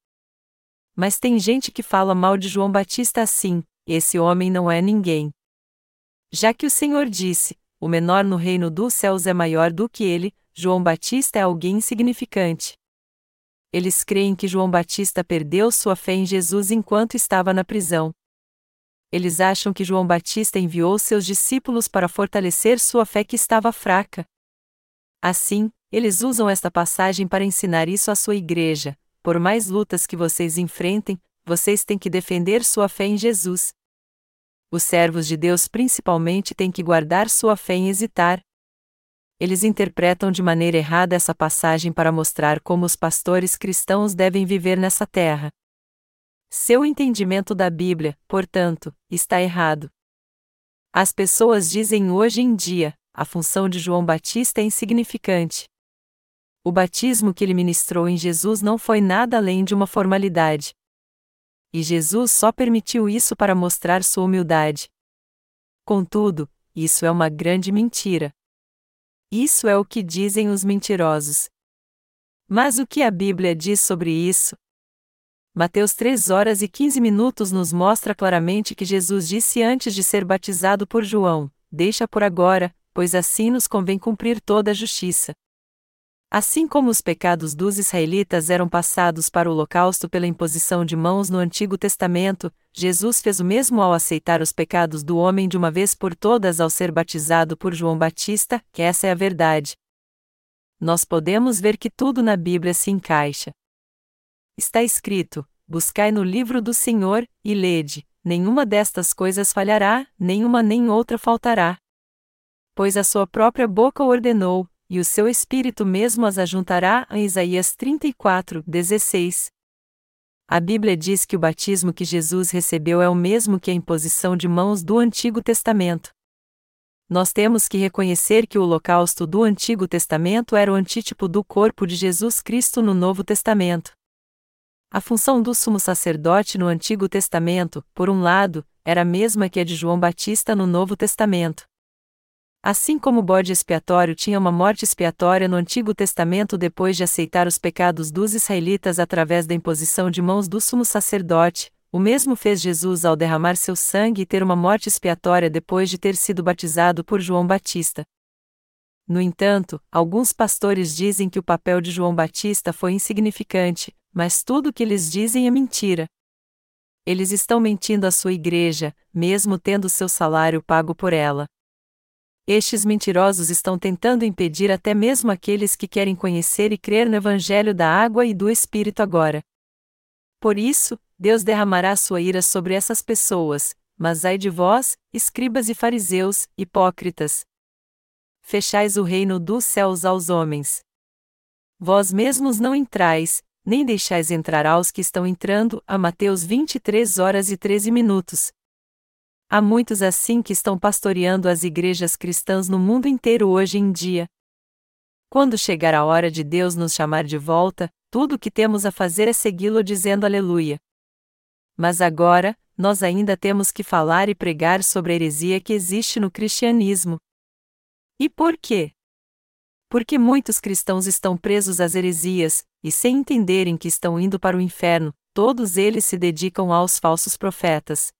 Mas tem gente que fala mal de João Batista assim: esse homem não é ninguém. Já que o Senhor disse: o menor no reino dos céus é maior do que ele, João Batista é alguém insignificante eles creem que João Batista perdeu sua fé em Jesus enquanto estava na prisão. Eles acham que João Batista enviou seus discípulos para fortalecer sua fé que estava fraca. Assim, eles usam esta passagem para ensinar isso à sua igreja. Por mais lutas que vocês enfrentem, vocês têm que defender sua fé em Jesus. Os servos de Deus principalmente têm que guardar sua fé em hesitar, eles interpretam de maneira errada essa passagem para mostrar como os pastores cristãos devem viver nessa terra. Seu entendimento da Bíblia, portanto, está errado. As pessoas dizem hoje em dia: a função de João Batista é insignificante. O batismo que ele ministrou em Jesus não foi nada além de uma formalidade. E Jesus só permitiu isso para mostrar sua humildade. Contudo, isso é uma grande mentira. Isso é o que dizem os mentirosos. Mas o que a Bíblia diz sobre isso? Mateus 3 horas e 15 minutos nos mostra claramente que Jesus disse antes de ser batizado por João: Deixa por agora, pois assim nos convém cumprir toda a justiça. Assim como os pecados dos israelitas eram passados para o holocausto pela imposição de mãos no Antigo Testamento, Jesus fez o mesmo ao aceitar os pecados do homem de uma vez por todas ao ser batizado por João Batista, que essa é a verdade. Nós podemos ver que tudo na Bíblia se encaixa. Está escrito: Buscai no livro do Senhor, e lede, nenhuma destas coisas falhará, nenhuma nem outra faltará. Pois a sua própria boca ordenou, e o seu espírito mesmo as ajuntará Isaías 34, 16. A Bíblia diz que o batismo que Jesus recebeu é o mesmo que a imposição de mãos do Antigo Testamento. Nós temos que reconhecer que o holocausto do Antigo Testamento era o antítipo do corpo de Jesus Cristo no Novo Testamento. A função do sumo sacerdote no Antigo Testamento, por um lado, era a mesma que a de João Batista no Novo Testamento. Assim como o bode expiatório tinha uma morte expiatória no Antigo Testamento depois de aceitar os pecados dos israelitas através da imposição de mãos do sumo sacerdote, o mesmo fez Jesus ao derramar seu sangue e ter uma morte expiatória depois de ter sido batizado por João Batista. No entanto, alguns pastores dizem que o papel de João Batista foi insignificante, mas tudo o que eles dizem é mentira. Eles estão mentindo à sua igreja, mesmo tendo seu salário pago por ela. Estes mentirosos estão tentando impedir até mesmo aqueles que querem conhecer e crer no Evangelho da água e do Espírito agora. Por isso, Deus derramará sua ira sobre essas pessoas, mas ai de vós, escribas e fariseus, hipócritas! Fechais o reino dos céus aos homens. Vós mesmos não entrais, nem deixais entrar aos que estão entrando, a Mateus 23 horas e 13 minutos. Há muitos assim que estão pastoreando as igrejas cristãs no mundo inteiro hoje em dia. Quando chegar a hora de Deus nos chamar de volta, tudo o que temos a fazer é segui-lo dizendo aleluia. Mas agora, nós ainda temos que falar e pregar sobre a heresia que existe no cristianismo. E por quê? Porque muitos cristãos estão presos às heresias, e sem entenderem que estão indo para o inferno, todos eles se dedicam aos falsos profetas.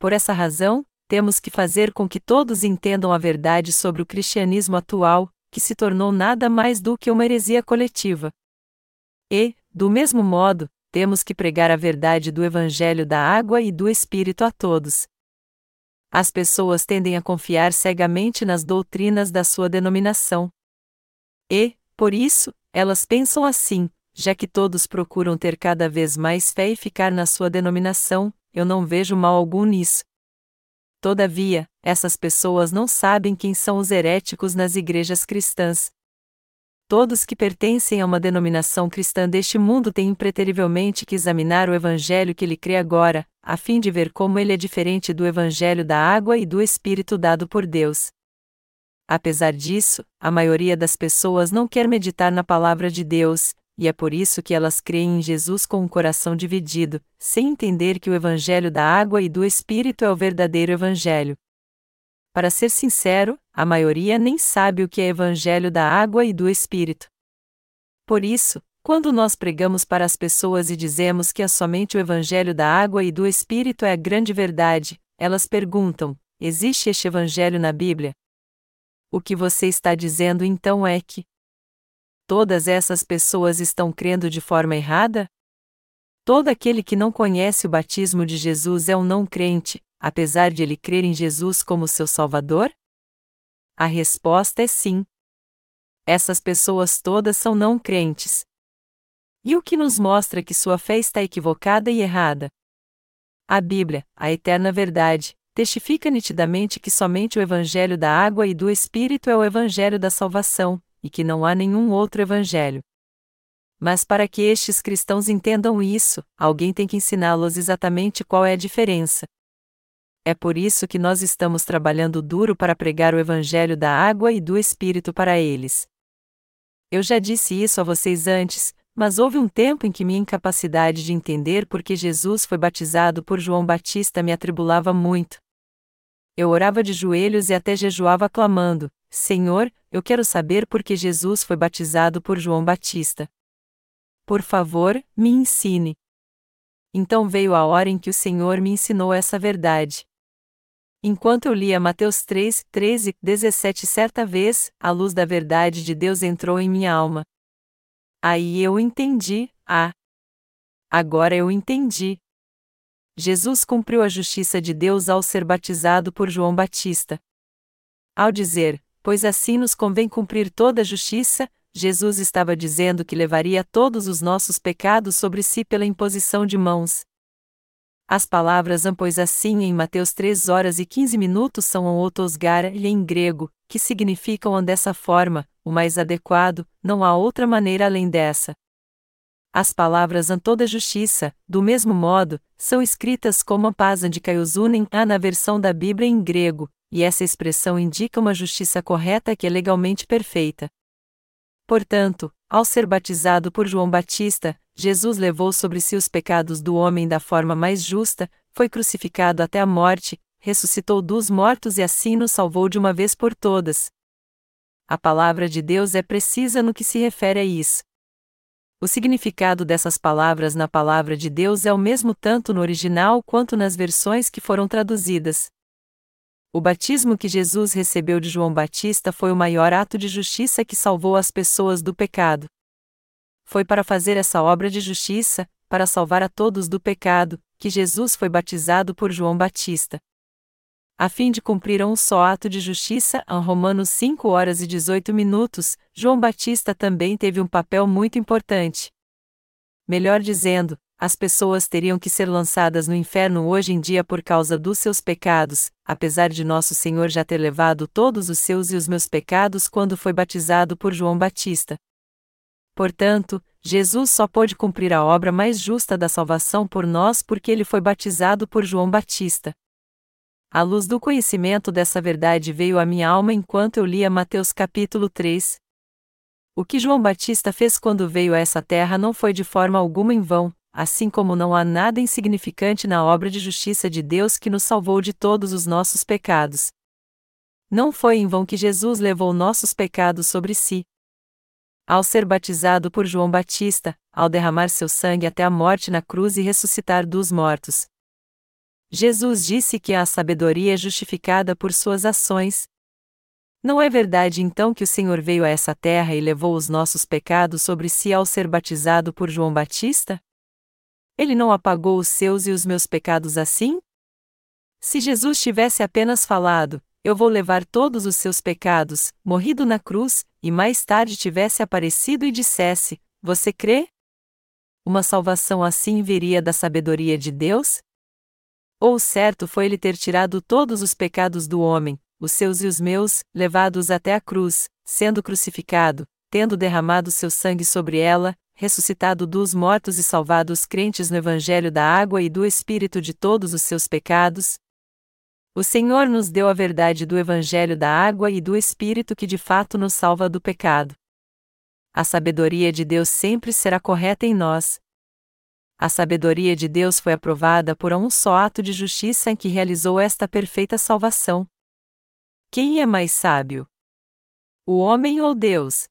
Por essa razão, temos que fazer com que todos entendam a verdade sobre o cristianismo atual, que se tornou nada mais do que uma heresia coletiva. E, do mesmo modo, temos que pregar a verdade do Evangelho da água e do Espírito a todos. As pessoas tendem a confiar cegamente nas doutrinas da sua denominação. E, por isso, elas pensam assim: já que todos procuram ter cada vez mais fé e ficar na sua denominação, eu não vejo mal algum nisso. Todavia, essas pessoas não sabem quem são os heréticos nas igrejas cristãs. Todos que pertencem a uma denominação cristã deste mundo têm impreterivelmente que examinar o evangelho que ele crê agora, a fim de ver como ele é diferente do evangelho da água e do espírito dado por Deus. Apesar disso, a maioria das pessoas não quer meditar na palavra de Deus, e é por isso que elas creem em Jesus com um coração dividido, sem entender que o Evangelho da água e do Espírito é o verdadeiro Evangelho. Para ser sincero, a maioria nem sabe o que é Evangelho da água e do Espírito. Por isso, quando nós pregamos para as pessoas e dizemos que é somente o Evangelho da água e do Espírito é a grande verdade, elas perguntam: existe este Evangelho na Bíblia? O que você está dizendo então é que, todas essas pessoas estão crendo de forma errada? Todo aquele que não conhece o batismo de Jesus é um não crente, apesar de ele crer em Jesus como seu Salvador? A resposta é sim. Essas pessoas todas são não crentes. E o que nos mostra que sua fé está equivocada e errada? A Bíblia, a eterna verdade, testifica nitidamente que somente o Evangelho da água e do Espírito é o Evangelho da salvação, e que não há nenhum outro evangelho. Mas para que estes cristãos entendam isso, alguém tem que ensiná-los exatamente qual é a diferença. É por isso que nós estamos trabalhando duro para pregar o evangelho da água e do espírito para eles. Eu já disse isso a vocês antes, mas houve um tempo em que minha incapacidade de entender por que Jesus foi batizado por João Batista me atribulava muito. Eu orava de joelhos e até jejuava clamando: Senhor, eu quero saber por que Jesus foi batizado por João Batista. Por favor, me ensine. Então veio a hora em que o Senhor me ensinou essa verdade. Enquanto eu lia Mateus 3, 13, 17, certa vez, a luz da verdade de Deus entrou em minha alma. Aí eu entendi, ah! Agora eu entendi. Jesus cumpriu a justiça de Deus ao ser batizado por João Batista. Ao dizer, pois assim nos convém cumprir toda a justiça, Jesus estava dizendo que levaria todos os nossos pecados sobre si pela imposição de mãos. As palavras pois assim em Mateus 3 horas e 15 minutos são otosgara e em grego, que significam dessa forma, o mais adequado, não há outra maneira além dessa. As palavras an toda justiça, do mesmo modo, são escritas como a paz de Caiusunen a na versão da Bíblia em grego, e essa expressão indica uma justiça correta que é legalmente perfeita. Portanto, ao ser batizado por João Batista, Jesus levou sobre si os pecados do homem da forma mais justa, foi crucificado até a morte, ressuscitou dos mortos e assim nos salvou de uma vez por todas. A palavra de Deus é precisa no que se refere a isso. O significado dessas palavras na palavra de Deus é o mesmo tanto no original quanto nas versões que foram traduzidas. O batismo que Jesus recebeu de João Batista foi o maior ato de justiça que salvou as pessoas do pecado. Foi para fazer essa obra de justiça, para salvar a todos do pecado, que Jesus foi batizado por João Batista. A fim de cumprir um só ato de justiça, em Romanos 5 horas e 18 minutos, João Batista também teve um papel muito importante. Melhor dizendo, as pessoas teriam que ser lançadas no inferno hoje em dia por causa dos seus pecados, apesar de nosso Senhor já ter levado todos os seus e os meus pecados quando foi batizado por João Batista. Portanto, Jesus só pôde cumprir a obra mais justa da salvação por nós porque ele foi batizado por João Batista. A luz do conhecimento dessa verdade veio à minha alma enquanto eu lia Mateus capítulo 3, O que João Batista fez quando veio a essa terra não foi de forma alguma em vão, assim como não há nada insignificante na obra de justiça de Deus que nos salvou de todos os nossos pecados. Não foi em vão que Jesus levou nossos pecados sobre si. Ao ser batizado por João Batista, ao derramar seu sangue até a morte na cruz e ressuscitar dos mortos. Jesus disse que a sabedoria é justificada por suas ações, não é verdade então que o Senhor veio a essa terra e levou os nossos pecados sobre si ao ser batizado por João Batista? Ele não apagou os seus e os meus pecados assim? Se Jesus tivesse apenas falado, Eu vou levar todos os seus pecados, morrido na cruz, e mais tarde tivesse aparecido e dissesse: Você crê? Uma salvação assim viria da sabedoria de Deus? Ou certo foi ele ter tirado todos os pecados do homem, os seus e os meus, levados até a cruz, sendo crucificado, tendo derramado seu sangue sobre ela, ressuscitado dos mortos e salvado os crentes no Evangelho da água e do Espírito de todos os seus pecados? O Senhor nos deu a verdade do Evangelho da água e do Espírito que de fato nos salva do pecado. A sabedoria de Deus sempre será correta em nós. A sabedoria de Deus foi aprovada por um só ato de justiça em que realizou esta perfeita salvação. Quem é mais sábio? O homem ou Deus?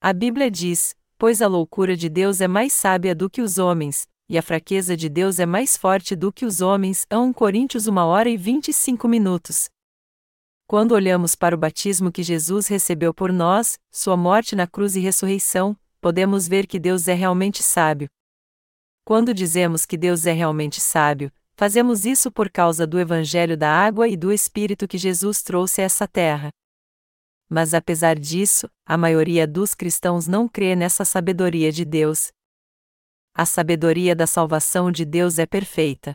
A Bíblia diz: Pois a loucura de Deus é mais sábia do que os homens, e a fraqueza de Deus é mais forte do que os homens. 1 Coríntios 1 hora e 25 minutos. Quando olhamos para o batismo que Jesus recebeu por nós, sua morte na cruz e ressurreição, podemos ver que Deus é realmente sábio. Quando dizemos que Deus é realmente sábio, Fazemos isso por causa do Evangelho da água e do Espírito que Jesus trouxe a essa terra. Mas apesar disso, a maioria dos cristãos não crê nessa sabedoria de Deus. A sabedoria da salvação de Deus é perfeita.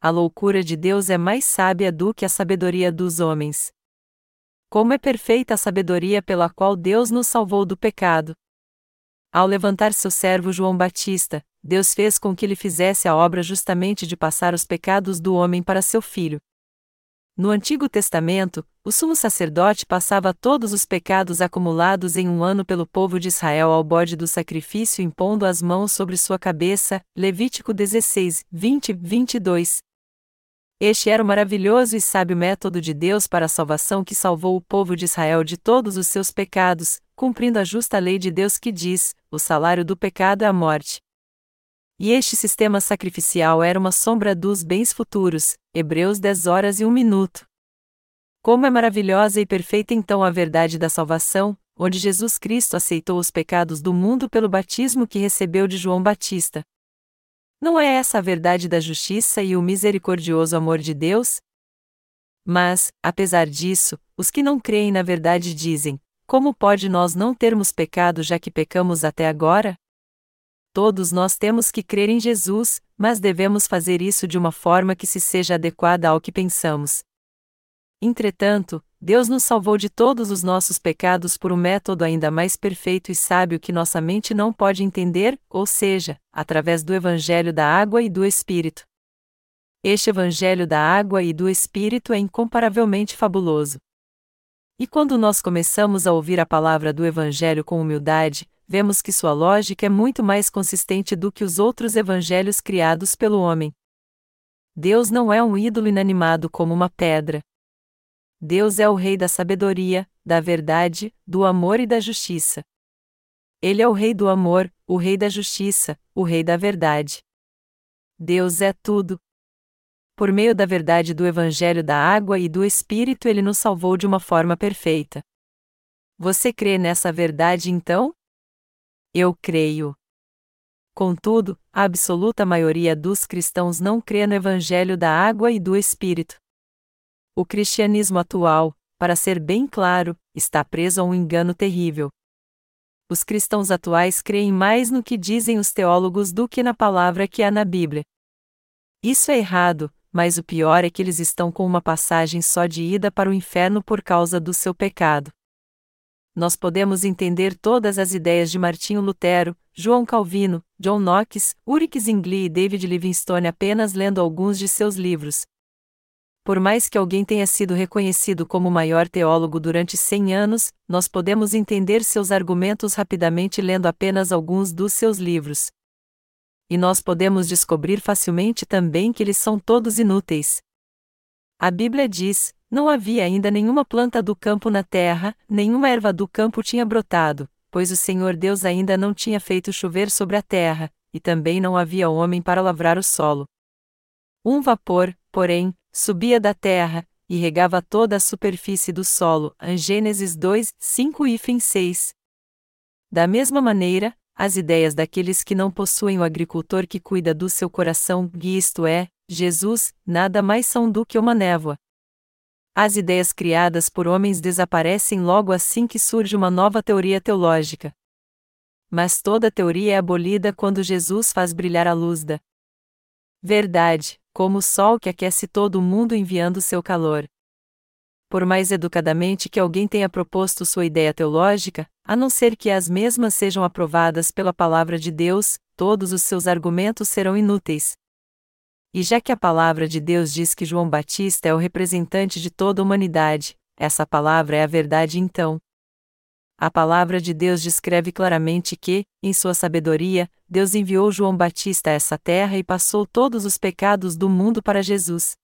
A loucura de Deus é mais sábia do que a sabedoria dos homens. Como é perfeita a sabedoria pela qual Deus nos salvou do pecado. Ao levantar seu servo João Batista, Deus fez com que ele fizesse a obra justamente de passar os pecados do homem para seu filho. No Antigo Testamento, o sumo sacerdote passava todos os pecados acumulados em um ano pelo povo de Israel ao bode do sacrifício impondo as mãos sobre sua cabeça. Levítico 16, 20, 22. Este era o maravilhoso e sábio método de Deus para a salvação que salvou o povo de Israel de todos os seus pecados, cumprindo a justa lei de Deus que diz: o salário do pecado é a morte. E este sistema sacrificial era uma sombra dos bens futuros. Hebreus 10 horas e 1 minuto. Como é maravilhosa e perfeita então a verdade da salvação, onde Jesus Cristo aceitou os pecados do mundo pelo batismo que recebeu de João Batista. Não é essa a verdade da justiça e o misericordioso amor de Deus? Mas, apesar disso, os que não creem na verdade dizem: Como pode nós não termos pecado já que pecamos até agora? Todos nós temos que crer em Jesus, mas devemos fazer isso de uma forma que se seja adequada ao que pensamos. Entretanto, Deus nos salvou de todos os nossos pecados por um método ainda mais perfeito e sábio que nossa mente não pode entender, ou seja, através do Evangelho da Água e do Espírito. Este Evangelho da Água e do Espírito é incomparavelmente fabuloso. E quando nós começamos a ouvir a palavra do Evangelho com humildade, vemos que sua lógica é muito mais consistente do que os outros evangelhos criados pelo homem. Deus não é um ídolo inanimado como uma pedra. Deus é o Rei da sabedoria, da verdade, do amor e da justiça. Ele é o Rei do amor, o Rei da justiça, o Rei da verdade. Deus é tudo. Por meio da verdade do Evangelho da Água e do Espírito, ele nos salvou de uma forma perfeita. Você crê nessa verdade então? Eu creio. Contudo, a absoluta maioria dos cristãos não crê no Evangelho da água e do Espírito. O cristianismo atual, para ser bem claro, está preso a um engano terrível. Os cristãos atuais creem mais no que dizem os teólogos do que na palavra que há na Bíblia. Isso é errado, mas o pior é que eles estão com uma passagem só de ida para o inferno por causa do seu pecado nós podemos entender todas as ideias de Martinho Lutero, João Calvino, John Knox, Ulrich Zwingli e David Livingstone apenas lendo alguns de seus livros. Por mais que alguém tenha sido reconhecido como o maior teólogo durante 100 anos, nós podemos entender seus argumentos rapidamente lendo apenas alguns dos seus livros. E nós podemos descobrir facilmente também que eles são todos inúteis. A Bíblia diz: não havia ainda nenhuma planta do campo na terra, nenhuma erva do campo tinha brotado, pois o Senhor Deus ainda não tinha feito chover sobre a terra, e também não havia homem para lavrar o solo. Um vapor, porém, subia da terra, e regava toda a superfície do solo. Gênesis 2, 5 e 6. Da mesma maneira, as ideias daqueles que não possuem o agricultor que cuida do seu coração, isto é, Jesus, nada mais são do que uma névoa. As ideias criadas por homens desaparecem logo assim que surge uma nova teoria teológica. Mas toda teoria é abolida quando Jesus faz brilhar a luz da verdade, como o sol que aquece todo o mundo enviando seu calor. Por mais educadamente que alguém tenha proposto sua ideia teológica, a não ser que as mesmas sejam aprovadas pela palavra de Deus, todos os seus argumentos serão inúteis. E já que a palavra de Deus diz que João Batista é o representante de toda a humanidade, essa palavra é a verdade então. A palavra de Deus descreve claramente que, em sua sabedoria, Deus enviou João Batista a essa terra e passou todos os pecados do mundo para Jesus.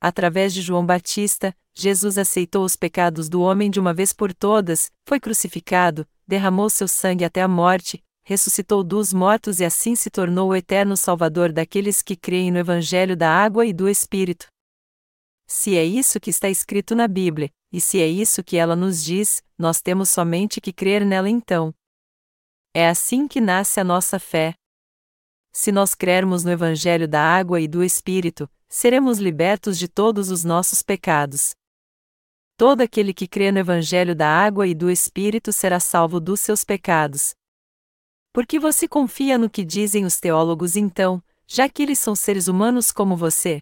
Através de João Batista, Jesus aceitou os pecados do homem de uma vez por todas, foi crucificado, derramou seu sangue até a morte, ressuscitou dos mortos e assim se tornou o eterno Salvador daqueles que creem no Evangelho da Água e do Espírito. Se é isso que está escrito na Bíblia, e se é isso que ela nos diz, nós temos somente que crer nela então. É assim que nasce a nossa fé. Se nós crermos no Evangelho da água e do Espírito, seremos libertos de todos os nossos pecados. Todo aquele que crê no Evangelho da água e do Espírito será salvo dos seus pecados. Por que você confia no que dizem os teólogos então, já que eles são seres humanos como você?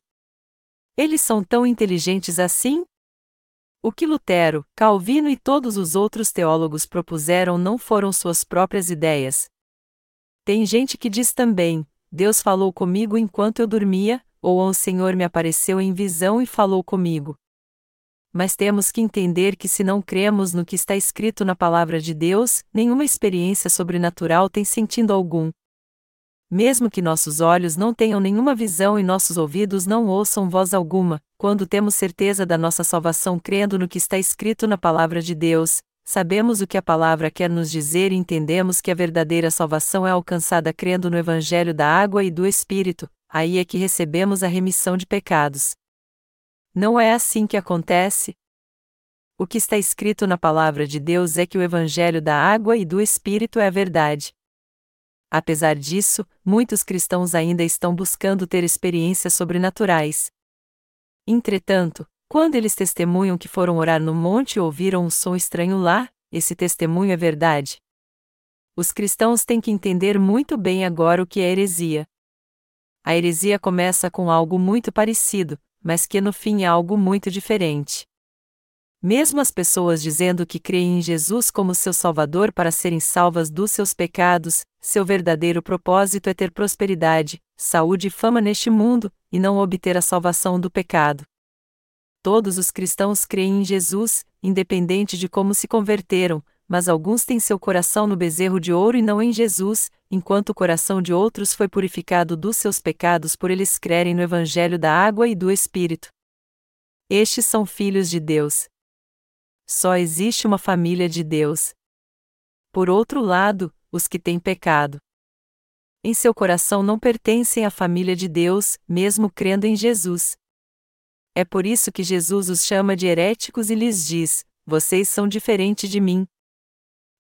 Eles são tão inteligentes assim? O que Lutero, Calvino e todos os outros teólogos propuseram não foram suas próprias ideias. Tem gente que diz também: Deus falou comigo enquanto eu dormia, ou o Senhor me apareceu em visão e falou comigo. Mas temos que entender que se não cremos no que está escrito na palavra de Deus, nenhuma experiência sobrenatural tem sentido algum. Mesmo que nossos olhos não tenham nenhuma visão e nossos ouvidos não ouçam voz alguma, quando temos certeza da nossa salvação crendo no que está escrito na palavra de Deus, sabemos o que a palavra quer nos dizer e entendemos que a verdadeira salvação é alcançada crendo no Evangelho da água e do Espírito, aí é que recebemos a remissão de pecados. Não é assim que acontece? O que está escrito na palavra de Deus é que o Evangelho da água e do Espírito é a verdade. Apesar disso, muitos cristãos ainda estão buscando ter experiências sobrenaturais. Entretanto, quando eles testemunham que foram orar no monte e ouviram um som estranho lá, esse testemunho é verdade. Os cristãos têm que entender muito bem agora o que é heresia. A heresia começa com algo muito parecido, mas que no fim é algo muito diferente. Mesmo as pessoas dizendo que creem em Jesus como seu Salvador para serem salvas dos seus pecados, seu verdadeiro propósito é ter prosperidade, saúde e fama neste mundo, e não obter a salvação do pecado. Todos os cristãos creem em Jesus, independente de como se converteram, mas alguns têm seu coração no bezerro de ouro e não em Jesus, enquanto o coração de outros foi purificado dos seus pecados por eles crerem no Evangelho da água e do Espírito. Estes são filhos de Deus, só existe uma família de Deus. Por outro lado, os que têm pecado. Em seu coração não pertencem à família de Deus, mesmo crendo em Jesus. É por isso que Jesus os chama de heréticos e lhes diz: Vocês são diferentes de mim.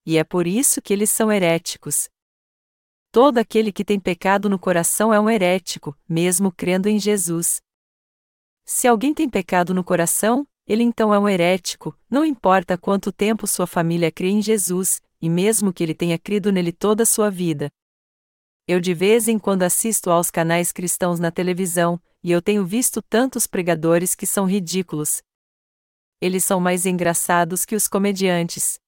E é por isso que eles são heréticos. Todo aquele que tem pecado no coração é um herético, mesmo crendo em Jesus. Se alguém tem pecado no coração, ele então é um herético, não importa quanto tempo sua família crê em Jesus, e mesmo que ele tenha crido nele toda a sua vida. Eu de vez em quando assisto aos canais cristãos na televisão, e eu tenho visto tantos pregadores que são ridículos. Eles são mais engraçados que os comediantes.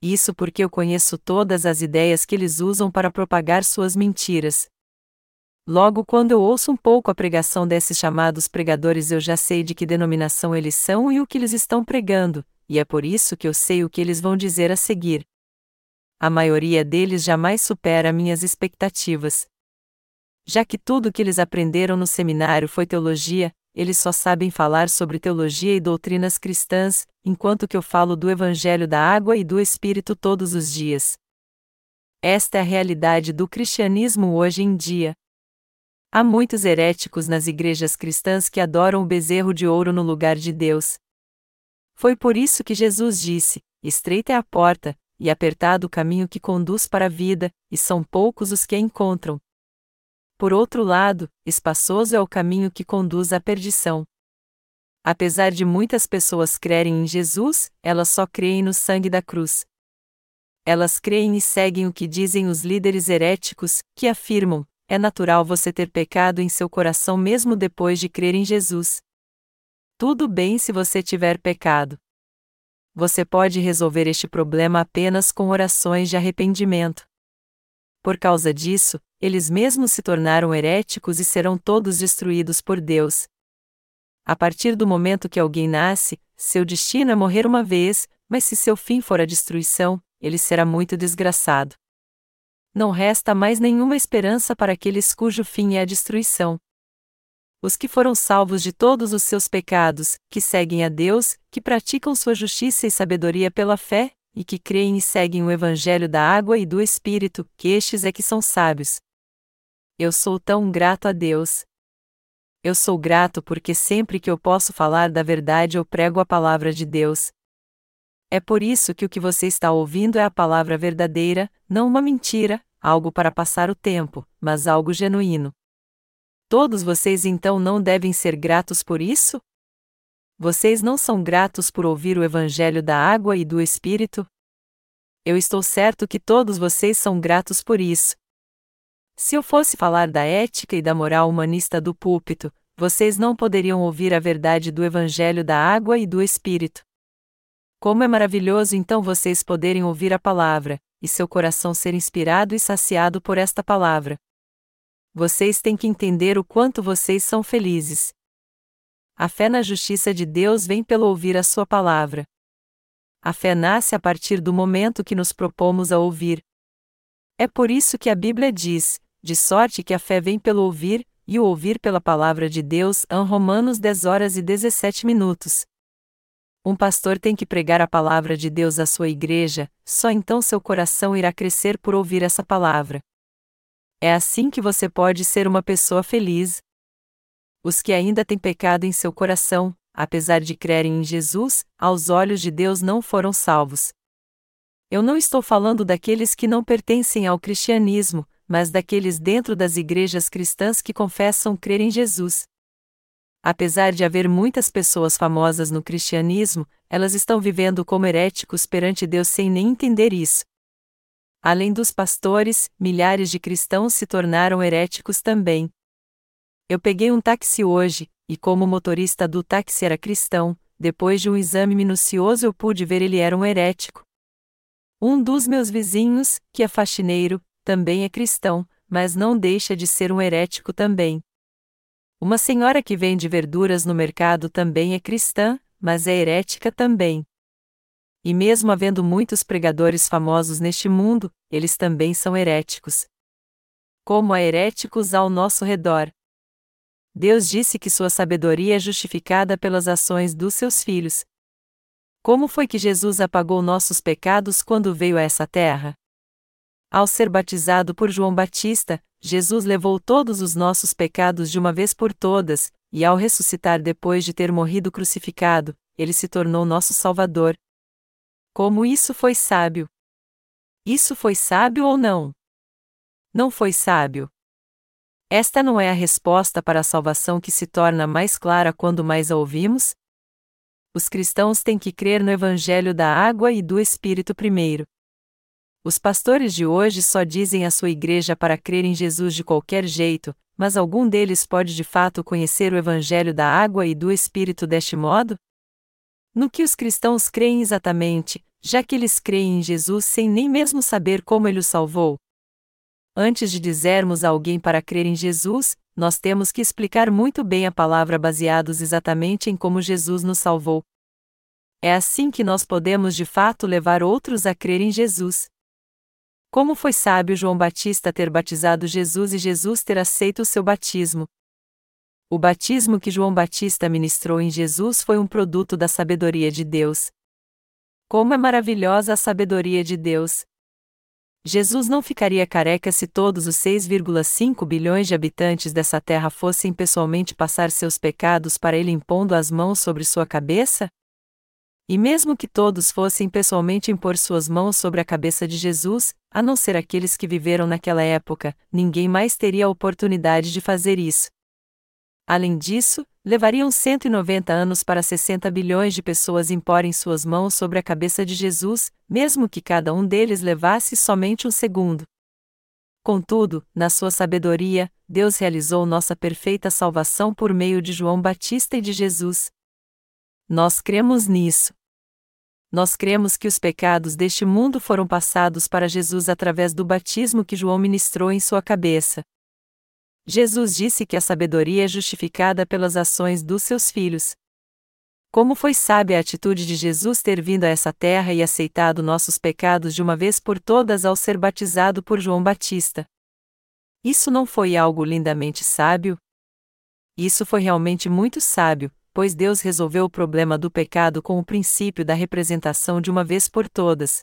Isso porque eu conheço todas as ideias que eles usam para propagar suas mentiras. Logo, quando eu ouço um pouco a pregação desses chamados pregadores, eu já sei de que denominação eles são e o que eles estão pregando, e é por isso que eu sei o que eles vão dizer a seguir. A maioria deles jamais supera minhas expectativas. Já que tudo que eles aprenderam no seminário foi teologia, eles só sabem falar sobre teologia e doutrinas cristãs, enquanto que eu falo do Evangelho da água e do Espírito todos os dias. Esta é a realidade do cristianismo hoje em dia. Há muitos heréticos nas igrejas cristãs que adoram o bezerro de ouro no lugar de Deus. Foi por isso que Jesus disse: Estreita é a porta, e apertado o caminho que conduz para a vida, e são poucos os que a encontram. Por outro lado, espaçoso é o caminho que conduz à perdição. Apesar de muitas pessoas crerem em Jesus, elas só creem no sangue da cruz. Elas creem e seguem o que dizem os líderes heréticos, que afirmam: é natural você ter pecado em seu coração mesmo depois de crer em Jesus. Tudo bem se você tiver pecado. Você pode resolver este problema apenas com orações de arrependimento. Por causa disso, eles mesmos se tornaram heréticos e serão todos destruídos por Deus. A partir do momento que alguém nasce, seu destino é morrer uma vez, mas se seu fim for a destruição, ele será muito desgraçado não resta mais nenhuma esperança para aqueles cujo fim é a destruição. Os que foram salvos de todos os seus pecados, que seguem a Deus, que praticam sua justiça e sabedoria pela fé, e que creem e seguem o Evangelho da água e do Espírito, que estes é que são sábios. Eu sou tão grato a Deus. Eu sou grato porque sempre que eu posso falar da verdade eu prego a palavra de Deus. É por isso que o que você está ouvindo é a palavra verdadeira, não uma mentira, algo para passar o tempo, mas algo genuíno. Todos vocês então não devem ser gratos por isso? Vocês não são gratos por ouvir o Evangelho da água e do Espírito? Eu estou certo que todos vocês são gratos por isso. Se eu fosse falar da ética e da moral humanista do púlpito, vocês não poderiam ouvir a verdade do Evangelho da água e do Espírito. Como é maravilhoso então vocês poderem ouvir a palavra, e seu coração ser inspirado e saciado por esta palavra. Vocês têm que entender o quanto vocês são felizes. A fé na justiça de Deus vem pelo ouvir a sua palavra. A fé nasce a partir do momento que nos propomos a ouvir. É por isso que a Bíblia diz: de sorte que a fé vem pelo ouvir, e o ouvir pela palavra de Deus. Romanos 10 horas e 17 minutos. Um pastor tem que pregar a palavra de Deus à sua igreja, só então seu coração irá crescer por ouvir essa palavra. É assim que você pode ser uma pessoa feliz. Os que ainda têm pecado em seu coração, apesar de crerem em Jesus, aos olhos de Deus não foram salvos. Eu não estou falando daqueles que não pertencem ao cristianismo, mas daqueles dentro das igrejas cristãs que confessam crer em Jesus. Apesar de haver muitas pessoas famosas no cristianismo, elas estão vivendo como heréticos perante Deus sem nem entender isso. Além dos pastores, milhares de cristãos se tornaram heréticos também. Eu peguei um táxi hoje, e como o motorista do táxi era cristão, depois de um exame minucioso eu pude ver ele era um herético. Um dos meus vizinhos, que é faxineiro, também é cristão, mas não deixa de ser um herético também. Uma senhora que vende verduras no mercado também é cristã, mas é herética também. E mesmo havendo muitos pregadores famosos neste mundo, eles também são heréticos. Como há heréticos ao nosso redor. Deus disse que sua sabedoria é justificada pelas ações dos seus filhos. Como foi que Jesus apagou nossos pecados quando veio a essa terra? Ao ser batizado por João Batista, Jesus levou todos os nossos pecados de uma vez por todas, e ao ressuscitar depois de ter morrido crucificado, ele se tornou nosso Salvador. Como isso foi sábio? Isso foi sábio ou não? Não foi sábio. Esta não é a resposta para a salvação que se torna mais clara quando mais a ouvimos? Os cristãos têm que crer no Evangelho da água e do Espírito primeiro. Os pastores de hoje só dizem à sua igreja para crer em Jesus de qualquer jeito, mas algum deles pode de fato conhecer o Evangelho da água e do Espírito deste modo? No que os cristãos creem exatamente, já que eles creem em Jesus sem nem mesmo saber como ele os salvou? antes de dizermos a alguém para crer em Jesus, nós temos que explicar muito bem a palavra baseados exatamente em como Jesus nos salvou. É assim que nós podemos de fato levar outros a crer em Jesus. Como foi sábio João Batista ter batizado Jesus e Jesus ter aceito o seu batismo? O batismo que João Batista ministrou em Jesus foi um produto da sabedoria de Deus. Como é maravilhosa a sabedoria de Deus! Jesus não ficaria careca se todos os 6,5 bilhões de habitantes dessa terra fossem pessoalmente passar seus pecados para ele impondo as mãos sobre sua cabeça? E mesmo que todos fossem pessoalmente impor suas mãos sobre a cabeça de Jesus, a não ser aqueles que viveram naquela época, ninguém mais teria a oportunidade de fazer isso. Além disso, levariam 190 anos para 60 bilhões de pessoas imporem suas mãos sobre a cabeça de Jesus, mesmo que cada um deles levasse somente um segundo. Contudo, na sua sabedoria, Deus realizou nossa perfeita salvação por meio de João Batista e de Jesus. Nós cremos nisso. Nós cremos que os pecados deste mundo foram passados para Jesus através do batismo que João ministrou em sua cabeça. Jesus disse que a sabedoria é justificada pelas ações dos seus filhos. Como foi sábia a atitude de Jesus ter vindo a essa terra e aceitado nossos pecados de uma vez por todas ao ser batizado por João Batista. Isso não foi algo lindamente sábio? Isso foi realmente muito sábio, pois Deus resolveu o problema do pecado com o princípio da representação de uma vez por todas.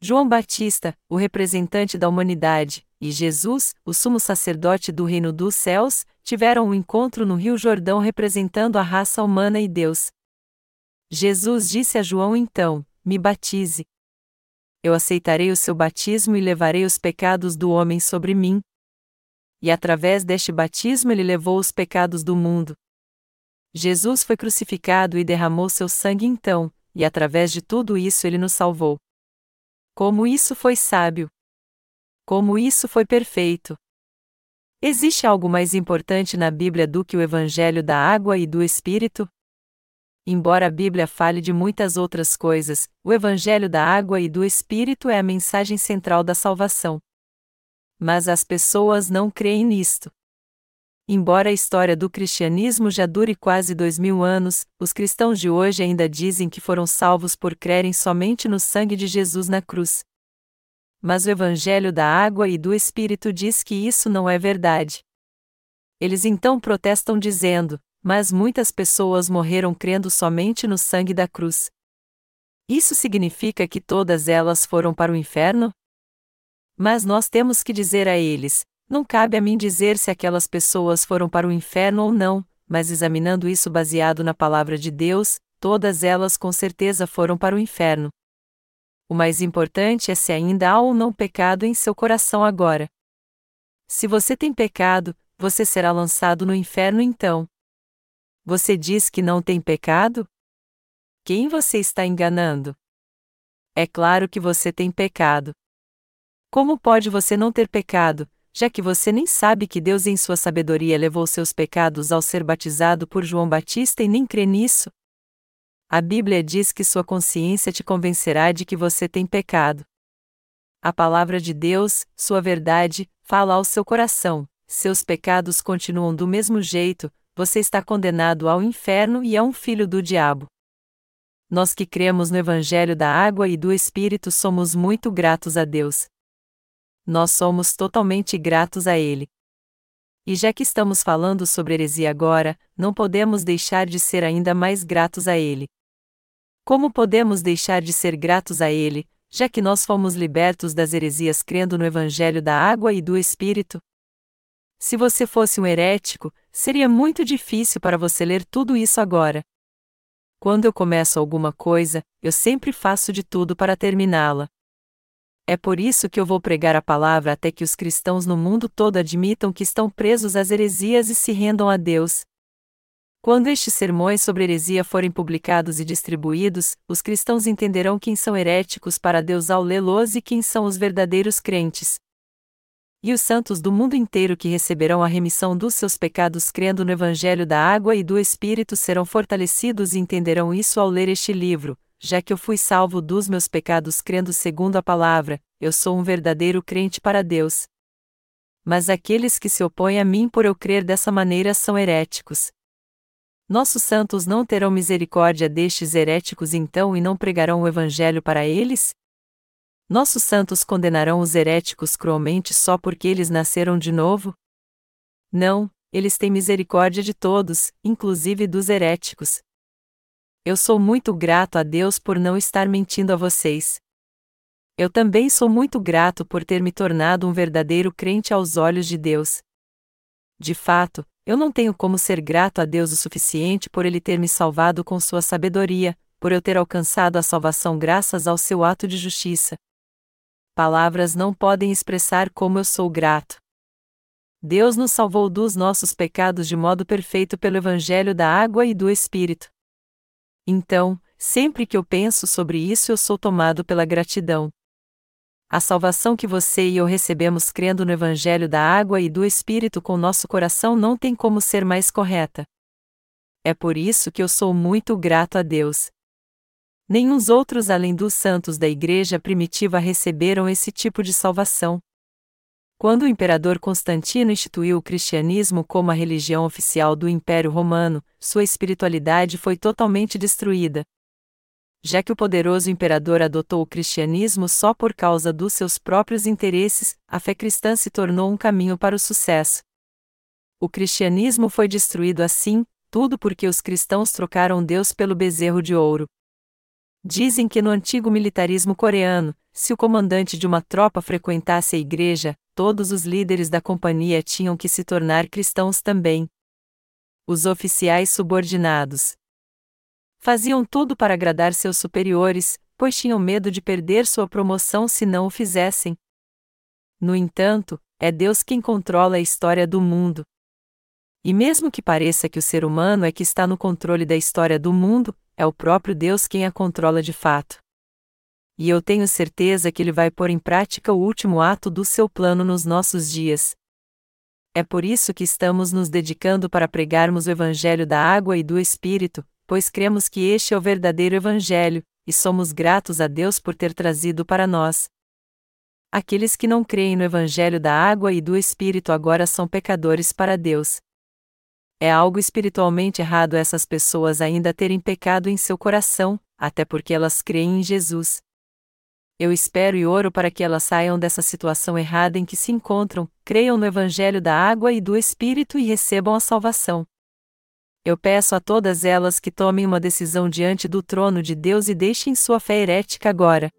João Batista, o representante da humanidade, e Jesus, o sumo sacerdote do reino dos céus, tiveram um encontro no Rio Jordão representando a raça humana e Deus. Jesus disse a João então: Me batize. Eu aceitarei o seu batismo e levarei os pecados do homem sobre mim. E através deste batismo ele levou os pecados do mundo. Jesus foi crucificado e derramou seu sangue então, e através de tudo isso ele nos salvou. Como isso foi sábio! Como isso foi perfeito! Existe algo mais importante na Bíblia do que o Evangelho da água e do Espírito? Embora a Bíblia fale de muitas outras coisas, o Evangelho da água e do Espírito é a mensagem central da salvação. Mas as pessoas não creem nisto. Embora a história do cristianismo já dure quase dois mil anos, os cristãos de hoje ainda dizem que foram salvos por crerem somente no sangue de Jesus na cruz. Mas o Evangelho da Água e do Espírito diz que isso não é verdade. Eles então protestam dizendo: Mas muitas pessoas morreram crendo somente no sangue da cruz. Isso significa que todas elas foram para o inferno? Mas nós temos que dizer a eles: não cabe a mim dizer se aquelas pessoas foram para o inferno ou não, mas examinando isso baseado na palavra de Deus, todas elas com certeza foram para o inferno. O mais importante é se ainda há ou não pecado em seu coração agora. Se você tem pecado, você será lançado no inferno então. Você diz que não tem pecado? Quem você está enganando? É claro que você tem pecado. Como pode você não ter pecado, já que você nem sabe que Deus, em sua sabedoria, levou seus pecados ao ser batizado por João Batista e nem crê nisso? A Bíblia diz que sua consciência te convencerá de que você tem pecado. A palavra de Deus, sua verdade, fala ao seu coração: seus pecados continuam do mesmo jeito, você está condenado ao inferno e é um filho do diabo. Nós que cremos no Evangelho da Água e do Espírito somos muito gratos a Deus nós somos totalmente gratos a Ele. E já que estamos falando sobre heresia agora, não podemos deixar de ser ainda mais gratos a Ele. Como podemos deixar de ser gratos a Ele, já que nós fomos libertos das heresias crendo no Evangelho da Água e do Espírito? Se você fosse um herético, seria muito difícil para você ler tudo isso agora. Quando eu começo alguma coisa, eu sempre faço de tudo para terminá-la. É por isso que eu vou pregar a palavra até que os cristãos no mundo todo admitam que estão presos às heresias e se rendam a Deus. Quando estes sermões sobre heresia forem publicados e distribuídos, os cristãos entenderão quem são heréticos para Deus ao lê-los e quem são os verdadeiros crentes. E os santos do mundo inteiro que receberão a remissão dos seus pecados crendo no Evangelho da Água e do Espírito serão fortalecidos e entenderão isso ao ler este livro, já que eu fui salvo dos meus pecados crendo segundo a palavra, eu sou um verdadeiro crente para Deus. Mas aqueles que se opõem a mim por eu crer dessa maneira são heréticos. Nossos santos não terão misericórdia destes heréticos então e não pregarão o Evangelho para eles? Nossos santos condenarão os heréticos cruelmente só porque eles nasceram de novo? Não, eles têm misericórdia de todos, inclusive dos heréticos. Eu sou muito grato a Deus por não estar mentindo a vocês. Eu também sou muito grato por ter me tornado um verdadeiro crente aos olhos de Deus. De fato, eu não tenho como ser grato a Deus o suficiente por Ele ter me salvado com sua sabedoria, por eu ter alcançado a salvação graças ao seu ato de justiça. Palavras não podem expressar como eu sou grato. Deus nos salvou dos nossos pecados de modo perfeito pelo Evangelho da água e do Espírito. Então, sempre que eu penso sobre isso, eu sou tomado pela gratidão. A salvação que você e eu recebemos crendo no Evangelho da água e do Espírito com nosso coração não tem como ser mais correta. É por isso que eu sou muito grato a Deus. Nenhum outros além dos santos da Igreja primitiva receberam esse tipo de salvação. Quando o imperador Constantino instituiu o cristianismo como a religião oficial do Império Romano, sua espiritualidade foi totalmente destruída. Já que o poderoso imperador adotou o cristianismo só por causa dos seus próprios interesses, a fé cristã se tornou um caminho para o sucesso. O cristianismo foi destruído assim, tudo porque os cristãos trocaram Deus pelo bezerro de ouro. Dizem que no antigo militarismo coreano, se o comandante de uma tropa frequentasse a igreja, todos os líderes da companhia tinham que se tornar cristãos também. Os oficiais subordinados faziam tudo para agradar seus superiores, pois tinham medo de perder sua promoção se não o fizessem. No entanto, é Deus quem controla a história do mundo. E mesmo que pareça que o ser humano é que está no controle da história do mundo, é o próprio Deus quem a controla de fato e eu tenho certeza que Ele vai pôr em prática o último ato do seu plano nos nossos dias. É por isso que estamos nos dedicando para pregarmos o Evangelho da água e do Espírito, pois cremos que este é o verdadeiro Evangelho, e somos gratos a Deus por ter trazido para nós. Aqueles que não creem no Evangelho da água e do Espírito agora são pecadores para Deus. É algo espiritualmente errado essas pessoas ainda terem pecado em seu coração, até porque elas creem em Jesus. Eu espero e oro para que elas saiam dessa situação errada em que se encontram, creiam no Evangelho da água e do Espírito e recebam a salvação. Eu peço a todas elas que tomem uma decisão diante do trono de Deus e deixem sua fé herética agora.